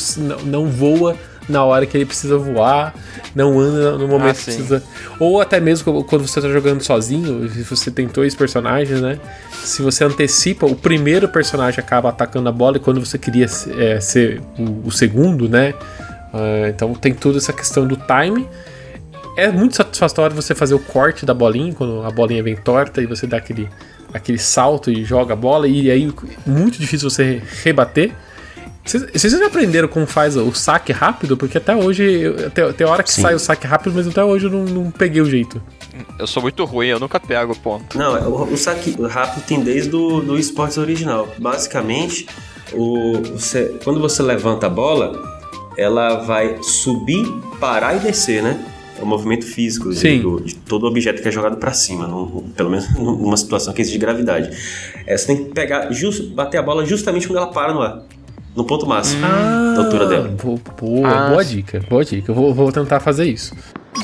não voa na hora que ele precisa voar, não anda no momento Ah, que precisa. Ou até mesmo quando você tá jogando sozinho, se você tem dois personagens, né? Se você antecipa, o primeiro personagem acaba atacando a bola e quando você queria é, ser o, o segundo, né? Ah, então tem toda essa questão do time. É muito satisfatório você fazer o corte da bolinha, quando a bolinha vem torta e você dá aquele, aquele salto e joga a bola, e aí muito difícil você rebater. Vocês, já aprenderam como faz o saque rápido? Porque até hoje, tem, tem hora que Sim. sai o saque rápido, mas até hoje eu não, não peguei o jeito. Eu sou muito ruim, eu nunca pego o ponto. Não, o, o saque rápido tem desde o do esportes original. Basicamente, o, você- quando você levanta a bola, ela vai subir, parar e descer, né? É o movimento físico de, do- de todo objeto que é jogado para cima, num- pelo menos numa situação que existe gravidade. É, você tem que pegar, just- bater a bola justamente quando ela para no ar, no ponto máximo Ah, da altura dela. bo- Boa, Ah, boa sim. dica, boa dica. Eu vou, vou tentar fazer isso.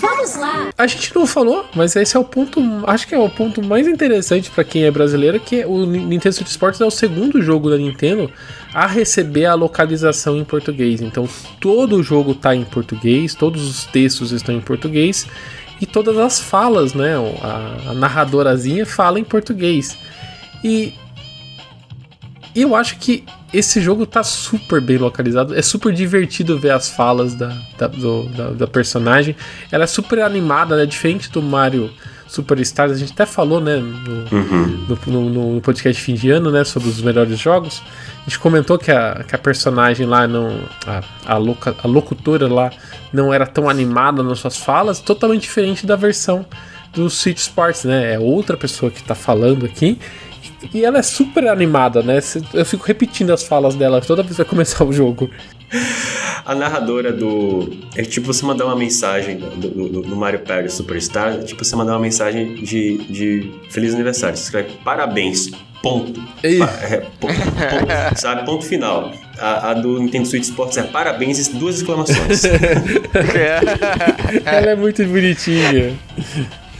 Vamos lá! A gente não falou, mas esse é o ponto, acho que é o ponto mais interessante pra quem é brasileiro, que é o Ni- Nintendo Switch Sports é o segundo jogo da Nintendo a receber a localização em português. Então todo o jogo tá em português, todos os textos estão em português e todas as falas, né? A, a narradorazinha fala em português. E eu acho que esse jogo tá super bem localizado. É super divertido ver as falas da, da, do- da, da personagem. Ela é super animada, né? Diferente do Mario Superstars. A gente até falou, né? No, Uhum. no, no- no podcast fim de ano, né? Sobre os melhores jogos. A gente comentou que a, que a personagem lá não. A, a, loca- a locutora lá não era tão animada nas suas falas. Totalmente diferente da versão do Switch Sports, né? É outra pessoa que tá falando aqui. E ela é super animada, né? Eu fico repetindo as falas dela toda vez que vai começar o jogo. A narradora do. É tipo você mandar uma mensagem do, do, do- Mario Party Superstar, é tipo você mandar uma mensagem de, de Feliz Aniversário. Você escreve parabéns, ponto. É, ponto, ponto, sabe? Ponto final. A, a do Nintendo Switch Sports é parabéns e duas exclamações. Ela é muito bonitinha.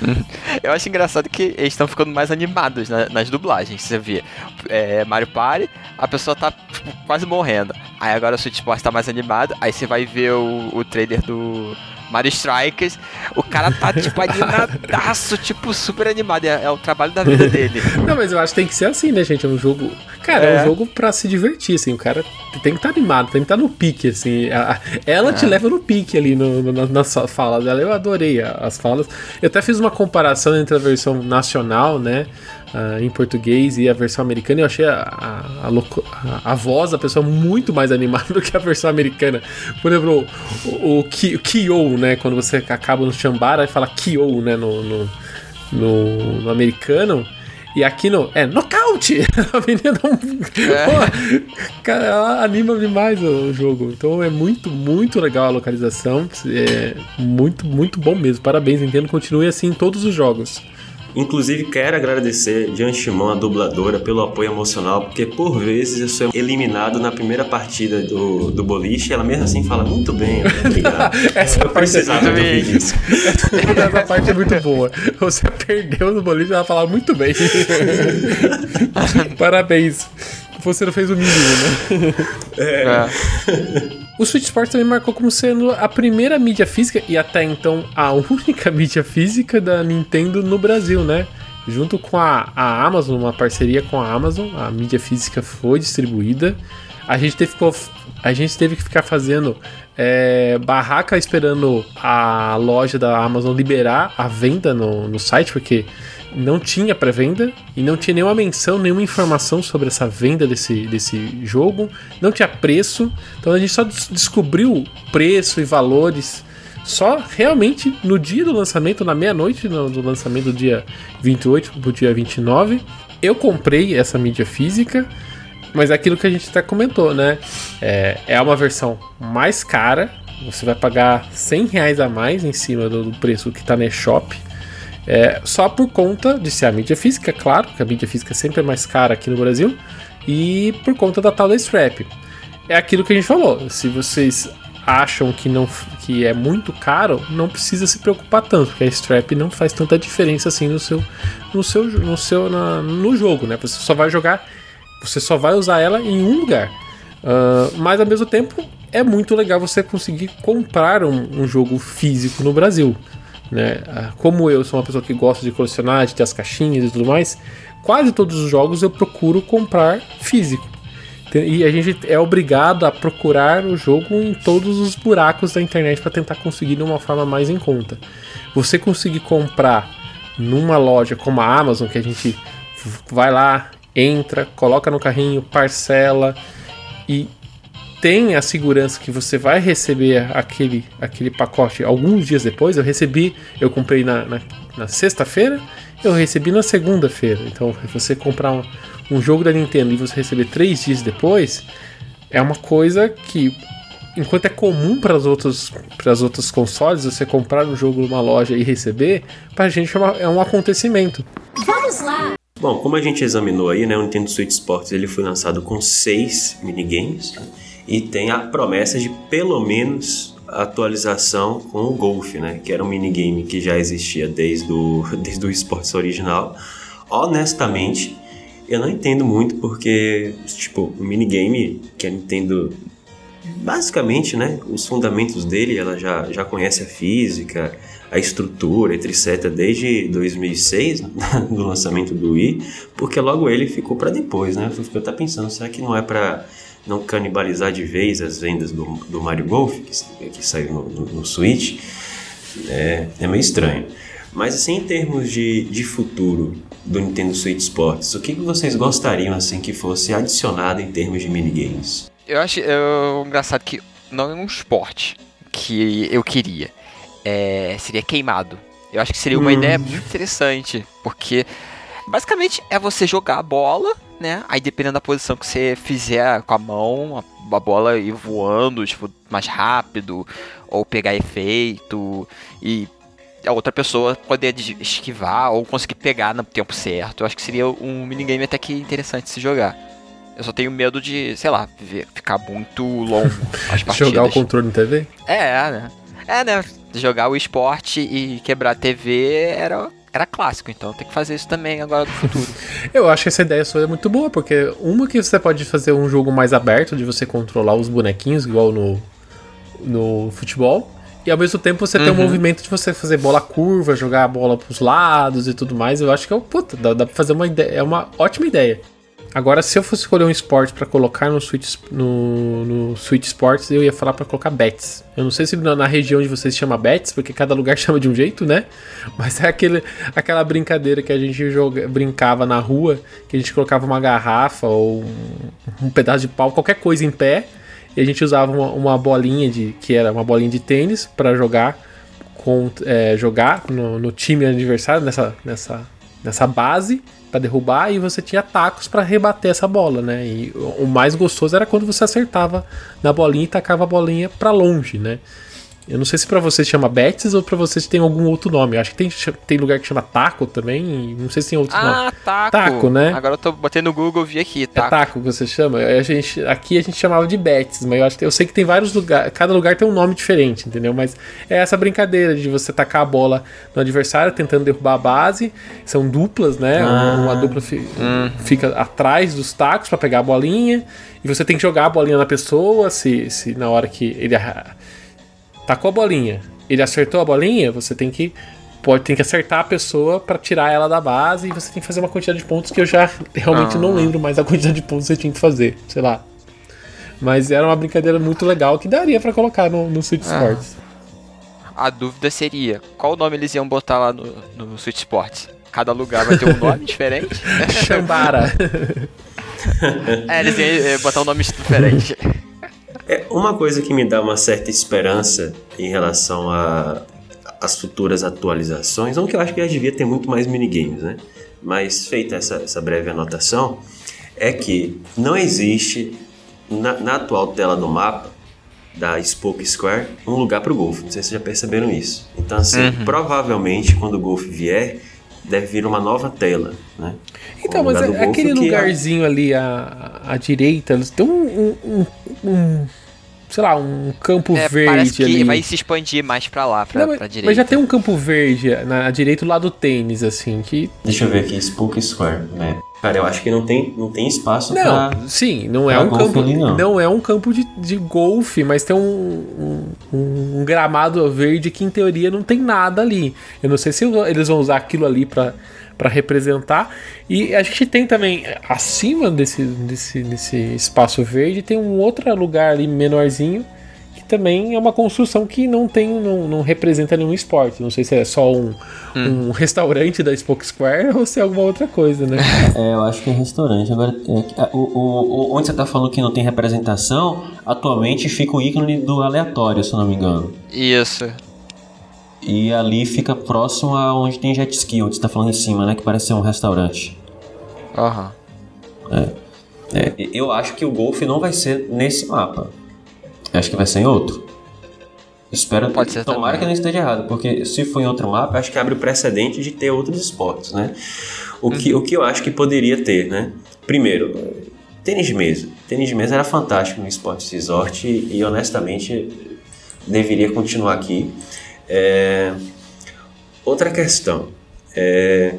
Eu acho engraçado que eles estão ficando mais animados na- nas dublagens. Você vê é, Mario Party, a pessoa tá tipo, quase morrendo. Aí agora o Switch Sports tá mais animado. Aí você vai ver o, o trailer do Mario Strikers. O cara tá tipo animadaço, tipo super animado. É, é o trabalho da vida dele. Não, mas eu acho que tem que ser assim, né, gente? É um jogo. Cara, é, É. um jogo pra se divertir, assim. O cara tem que estar animado, tem que estar no pique, assim. Ela te leva no pique ali no, no, na- nas falas dela. Eu adorei as falas. Eu até fiz uma comparação entre a versão nacional, né? Ah, em português e a versão americana, eu achei a, a, a, a- voz da pessoa muito mais animada do que a versão americana. Por exemplo, o, o, o Kyo, né? Quando você acaba no Chambara e fala Kyo, né? no- no, no, no americano, E aqui no. É nocaute! A menina. Pô, cara, ela anima demais o jogo. Então é muito, muito legal a localização. É muito, muito bom mesmo. Parabéns, Nintendo. Continue assim em todos os jogos. Inclusive, quero agradecer de antemão a dubladora pelo apoio emocional, porque por vezes eu sou eliminado na primeira partida do, do boliche e ela mesmo assim fala muito bem, obrigado. Essa eu parte é precisava de ouvir isso. Essa parte é muito boa. Você perdeu no boliche e ela fala muito bem. Parabéns. Você não fez o mínimo, né? É. O Switch Sports também marcou como sendo a primeira mídia física e até então a única mídia física da Nintendo no Brasil, né? Junto com a, a Amazon, uma parceria com a Amazon, a mídia física foi distribuída. A gente teve, a gente teve que ficar fazendo é, barraca esperando a loja da Amazon liberar a venda no, no site, porque não tinha pré-venda e não tinha nenhuma menção, nenhuma informação sobre essa venda desse, desse jogo, não tinha preço, então a gente só des- descobriu preço e valores só realmente no dia do lançamento, na meia-noite no- do lançamento do dia 28 pro dia 29. Eu comprei essa mídia física, mas é aquilo que a gente até comentou, né? É, é uma versão mais cara, você vai pagar 100 reais a mais em cima do, preço que tá na eShop. É, só por conta de ser a mídia física, claro, que a mídia física sempre é mais cara aqui no Brasil, e por conta da tal da strap. É aquilo que a gente falou, se vocês acham que, não, que é muito caro, não precisa se preocupar tanto, porque a strap não faz tanta diferença assim no seu, no seu, no seu na- no jogo, né? Você só vai jogar, você só vai usar ela em um lugar. Ah, mas ao mesmo tempo é muito legal você conseguir comprar um, um jogo físico no Brasil. Né? Ah, Como eu sou uma pessoa que gosta de colecionar, de ter as caixinhas e tudo mais, quase todos os jogos eu procuro comprar físico. E a gente é obrigado a procurar o jogo em todos os buracos da internet para tentar conseguir de uma forma mais em conta. Você conseguir comprar numa loja como a Amazon, que a gente vai lá, entra, coloca no carrinho, parcela e tem a segurança que você vai receber aquele, aquele pacote alguns dias depois. Eu recebi, eu comprei na, na, na sexta-feira, eu recebi na segunda-feira. Então, você comprar um, um jogo da Nintendo e você receber três dias depois, é uma coisa que, enquanto é comum para os outros, para as outros consoles, você comprar um jogo numa loja e receber, pra gente é, uma- é um acontecimento. Vamos lá! Bom, como a gente examinou aí, né, o Nintendo Switch Sports ele foi lançado com seis minigames né, e tem a promessa de pelo menos atualização com o Golf, né, que era um minigame que já existia desde o, desde o Sports original. Honestamente, eu não entendo muito porque, tipo, o minigame que a Nintendo basicamente, né, os fundamentos dele, ela já, já conhece a física, a estrutura, etc, desde 2006, do lançamento do Wii, porque logo ele ficou para depois, né? Eu fiquei até pensando, será que não é para não canibalizar de vez as vendas do, do Mario Golf, que, que saiu no, no, no Switch? É, é meio estranho. Mas assim, em termos de, de futuro do Nintendo Switch Sports, o que, que vocês gostariam assim que fosse adicionado em termos de minigames? Eu acho é, engraçado que não é um esporte que eu queria. É, seria queimado. Eu acho que seria uma Hum. ideia muito interessante, porque basicamente é você jogar a bola, né? Aí dependendo da posição que você fizer com a mão, a, a bola ir voando, tipo, mais rápido, ou pegar efeito, e a outra pessoa poder esquivar ou conseguir pegar no tempo certo. Eu acho que seria um minigame até que interessante se jogar. Eu só tenho medo de, sei lá, ver- ficar muito longo as partidas. Jogar o controle na TV? É, né? É, né? Jogar o esporte e quebrar a TV era, era clássico, então tem que fazer isso também agora no futuro. Eu acho que essa ideia sua é muito boa, porque uma que você pode fazer um jogo mais aberto, de você controlar os bonequinhos, igual no, no futebol, e ao mesmo tempo você tem o Uhum. movimento de você fazer bola curva, jogar a bola pros lados e tudo mais. Eu acho que é, um- puta, dá, dá pra fazer uma ideia, é uma ótima ideia. Agora, se eu fosse escolher um esporte pra colocar no Switch, no, no Switch Sports, eu ia falar pra colocar bets. Eu não sei se na, na região de vocês chama bets, porque cada lugar chama de um jeito, né? Mas é aquele, aquela brincadeira que a gente joga, brincava na rua, que a gente colocava uma garrafa ou um, um pedaço de pau, qualquer coisa em pé, e a gente usava uma, uma bolinha de que era uma bolinha de tênis pra jogar com é, jogar no, no time adversário nessa, nessa, nessa base para derrubar e você tinha tacos para rebater essa bola, né? E o mais gostoso era quando você acertava na bolinha e tacava a bolinha para longe, né? Eu não sei se para vocês chama Betis ou para vocês tem algum outro nome. Eu acho que tem, tem lugar que chama Taco também. Não sei se tem outro ah, nome. Ah, Taco. Taco, né? Agora eu tô botando no Google vi aqui. Taco. É Taco que você chama? A gente, aqui a gente chamava de Betis, mas eu, acho, eu sei que tem vários lugares. Cada lugar tem um nome diferente, entendeu? Mas é essa brincadeira de você tacar a bola no adversário tentando derrubar a base. São duplas, né? Ah. Uma dupla fi, uhum. fica atrás dos tacos para pegar a bolinha. E você tem que jogar a bolinha na pessoa. Se, se na hora que ele tacou a bolinha, ele acertou a bolinha, você tem que pode tem que acertar a pessoa para tirar ela da base e você tem que fazer uma quantidade de pontos que eu já realmente ah. não lembro mais a quantidade de pontos que você tinha que fazer, sei lá. Mas era uma brincadeira muito legal que daria para colocar no, no Switch ah. Sports. A dúvida seria, qual nome eles iam botar lá no, no Switch Sports? Cada lugar vai ter um nome diferente? Chambara. é, eles iam botar um nome diferente. É uma coisa que me dá uma certa esperança em relação a as futuras atualizações, não que eu acho que já devia ter muito mais minigames, né? Mas feita essa, essa breve anotação, é que não existe na, na, atual tela do mapa da Spoke Square um lugar para o golfe. Não sei se vocês já perceberam isso. Então, assim, uhum. provavelmente quando o golfe vier, deve vir uma nova tela, né? Então, mas é, aquele lugarzinho ali à, à direita, tem um, um, um sei lá, um campo é, verde parece que ali. vai se expandir mais pra lá, pra, Não, mas, pra direita. Mas já tem um campo verde na direita do lado do tênis, assim, que... Deixa eu ver aqui, Spook Square, né? Cara, eu acho que não tem, não tem espaço não, pra... Sim, não é um campo... Ali, não. não. é um campo de, de golfe, mas tem um, um, um, gramado verde que, em teoria, não tem nada ali. Eu não sei se eles vão usar aquilo ali pra para representar. E a gente tem também, acima desse, desse, desse espaço verde, tem um outro lugar ali menorzinho também é uma construção que não tem, não, não representa nenhum esporte. Não sei se é só um, hum. um restaurante da Spoke Square ou se é alguma outra coisa, né? É, eu acho que é restaurante. Agora, é, o, o, o, onde você está falando que não tem representação, atualmente fica o ícone do aleatório, se eu não me engano. Isso. E ali fica próximo a onde tem jet ski, onde você tá falando em cima, né? Que parece ser um restaurante. Aham. Uhum. É. é. Eu acho que o golfe não vai ser nesse mapa. Acho que vai ser em outro. Espero Pode ser tomara também. que não esteja errado, porque se for em outro mapa, acho que abre o precedente de ter outros esportes, né? O, que, uhum. o que eu acho que poderia ter, né? Primeiro, tênis de mesa. Tênis de mesa era fantástico no Esporte Resort e, e honestamente deveria continuar aqui. É... Outra questão. É...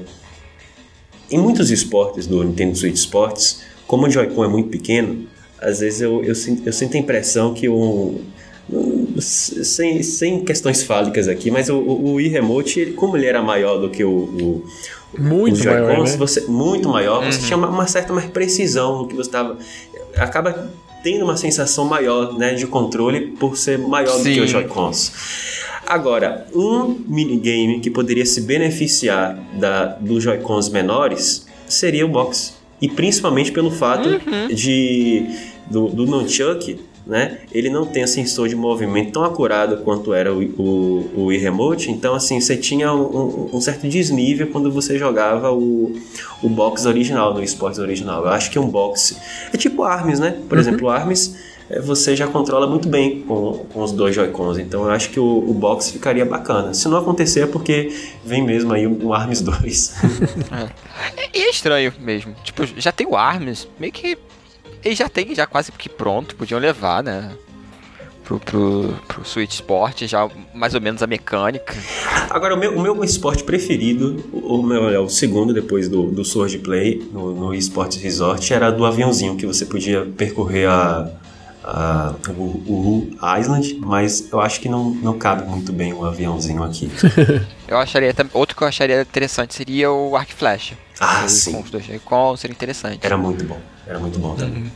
Em muitos esportes do Nintendo Switch Sports, como o Joy-Con é muito pequeno, às vezes eu, eu, sinto, eu sinto a impressão que o. Sem, sem questões fálicas aqui, mas o, o Wii Remote, ele, como ele era maior do que o, o muito maior, né? você muito maior, uhum. você tinha uma, uma, certa mais precisão no que você estava acaba tendo uma sensação maior, né, de controle por ser maior Sim. do que os Joy-Cons. Agora, um minigame que poderia se beneficiar da, dos Joy-Cons menores seria o box. E principalmente pelo fato uhum. de do, do Nunchuck, né? Ele não tem sensor de movimento tão acurado quanto era o, o, o Wii Remote. Então, assim, você tinha um, um, certo desnível quando você jogava o, o box original, no esportes original. Eu acho que um box é tipo Arms, né? Por uhum. exemplo, Arms você já controla muito bem com, com os dois Joy-Cons. Então eu acho que o, o box ficaria bacana. Se não acontecer é porque vem mesmo aí o, o ARMS 2. é. E é estranho mesmo. Tipo, já tem o ARMS, meio que. Ele já tem já quase que pronto, podiam levar, né? Pro, pro, pro Switch Sport, já mais ou menos a mecânica. Agora, o meu, o meu esporte preferido, o, meu, é o segundo depois do, do Sword Play, no, no Esports Resort, era do aviãozinho, que você podia percorrer a, uh, o, o Island, mas eu acho que não, não cabe muito bem o um aviãozinho aqui. eu acharia outro que eu acharia interessante seria o Arc Flash. Ah, sim. Com os dois seria interessante. Era muito bom, era muito bom também. Uhum.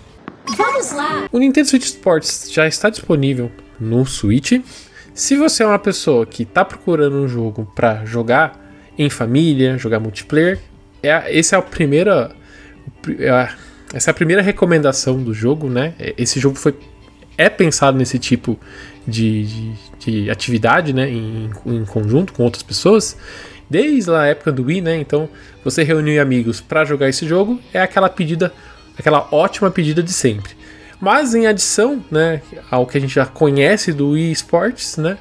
Vamos lá! O Nintendo Switch Sports já está disponível no Switch. Se você é uma pessoa que está procurando um jogo para jogar em família, jogar multiplayer, é, esse é a primeira. É essa é a primeira recomendação do jogo, né? É, esse jogo foi é pensado nesse tipo de, de, de atividade, né? Em, em, conjunto com outras pessoas, desde a época do Wii, né? Então, você reunir amigos para jogar esse jogo é aquela pedida, aquela ótima pedida de sempre. Mas em adição, né, ao que a gente já conhece do Wii Sports, né?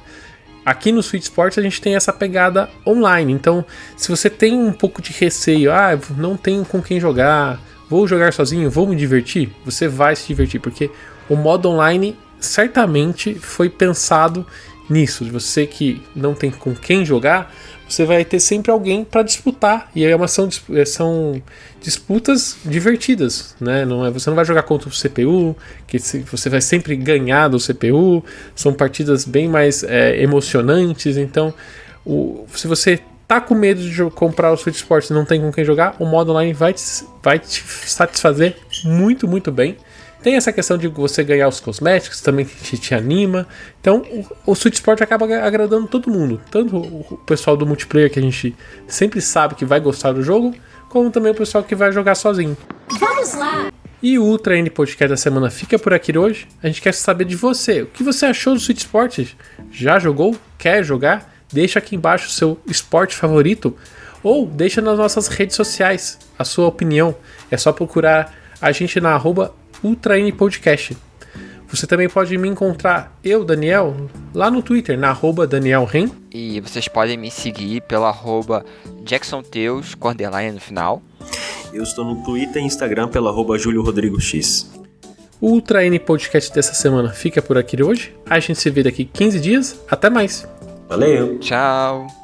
Aqui no Switch Sports a gente tem essa pegada online. Então, se você tem um pouco de receio, ah, não tenho com quem jogar, vou jogar sozinho, vou me divertir, você vai se divertir, porque o modo online certamente foi pensado nisso. Você que não tem com quem jogar, você vai ter sempre alguém para disputar. E aí é são, é, são disputas divertidas, né? Não é, você não vai jogar contra o CPU, que você vai sempre ganhar do CPU. São partidas bem mais é, emocionantes. Então, o, se você tá com medo de comprar o Switch Sports e não tem com quem jogar, o modo online vai te, vai te satisfazer muito, muito bem. Tem essa questão de você ganhar os cosméticos também que te anima. Então o, o Switch Sport acaba agradando todo mundo. Tanto o pessoal do multiplayer que a gente sempre sabe que vai gostar do jogo, como também o pessoal que vai jogar sozinho. Vamos lá! E o Ultra N Podcast da semana fica por aqui hoje. A gente quer saber de você. O que você achou do Switch Sport? Já jogou? Quer jogar? Deixa aqui embaixo o seu esporte favorito. Ou deixa nas nossas redes sociais a sua opinião. É só procurar a gente na arroba Ultra N Podcast. Você também pode me encontrar, eu, Daniel, lá no Twitter, na arroba Daniel Ren. E vocês podem me seguir pela arroba Jackson Teus, com no final. Eu estou no Twitter e Instagram pela arroba Júlio Rodrigo X. O Ultra N Podcast dessa semana fica por aqui hoje. A gente se vê daqui 15 dias. Até mais. Valeu. Tchau.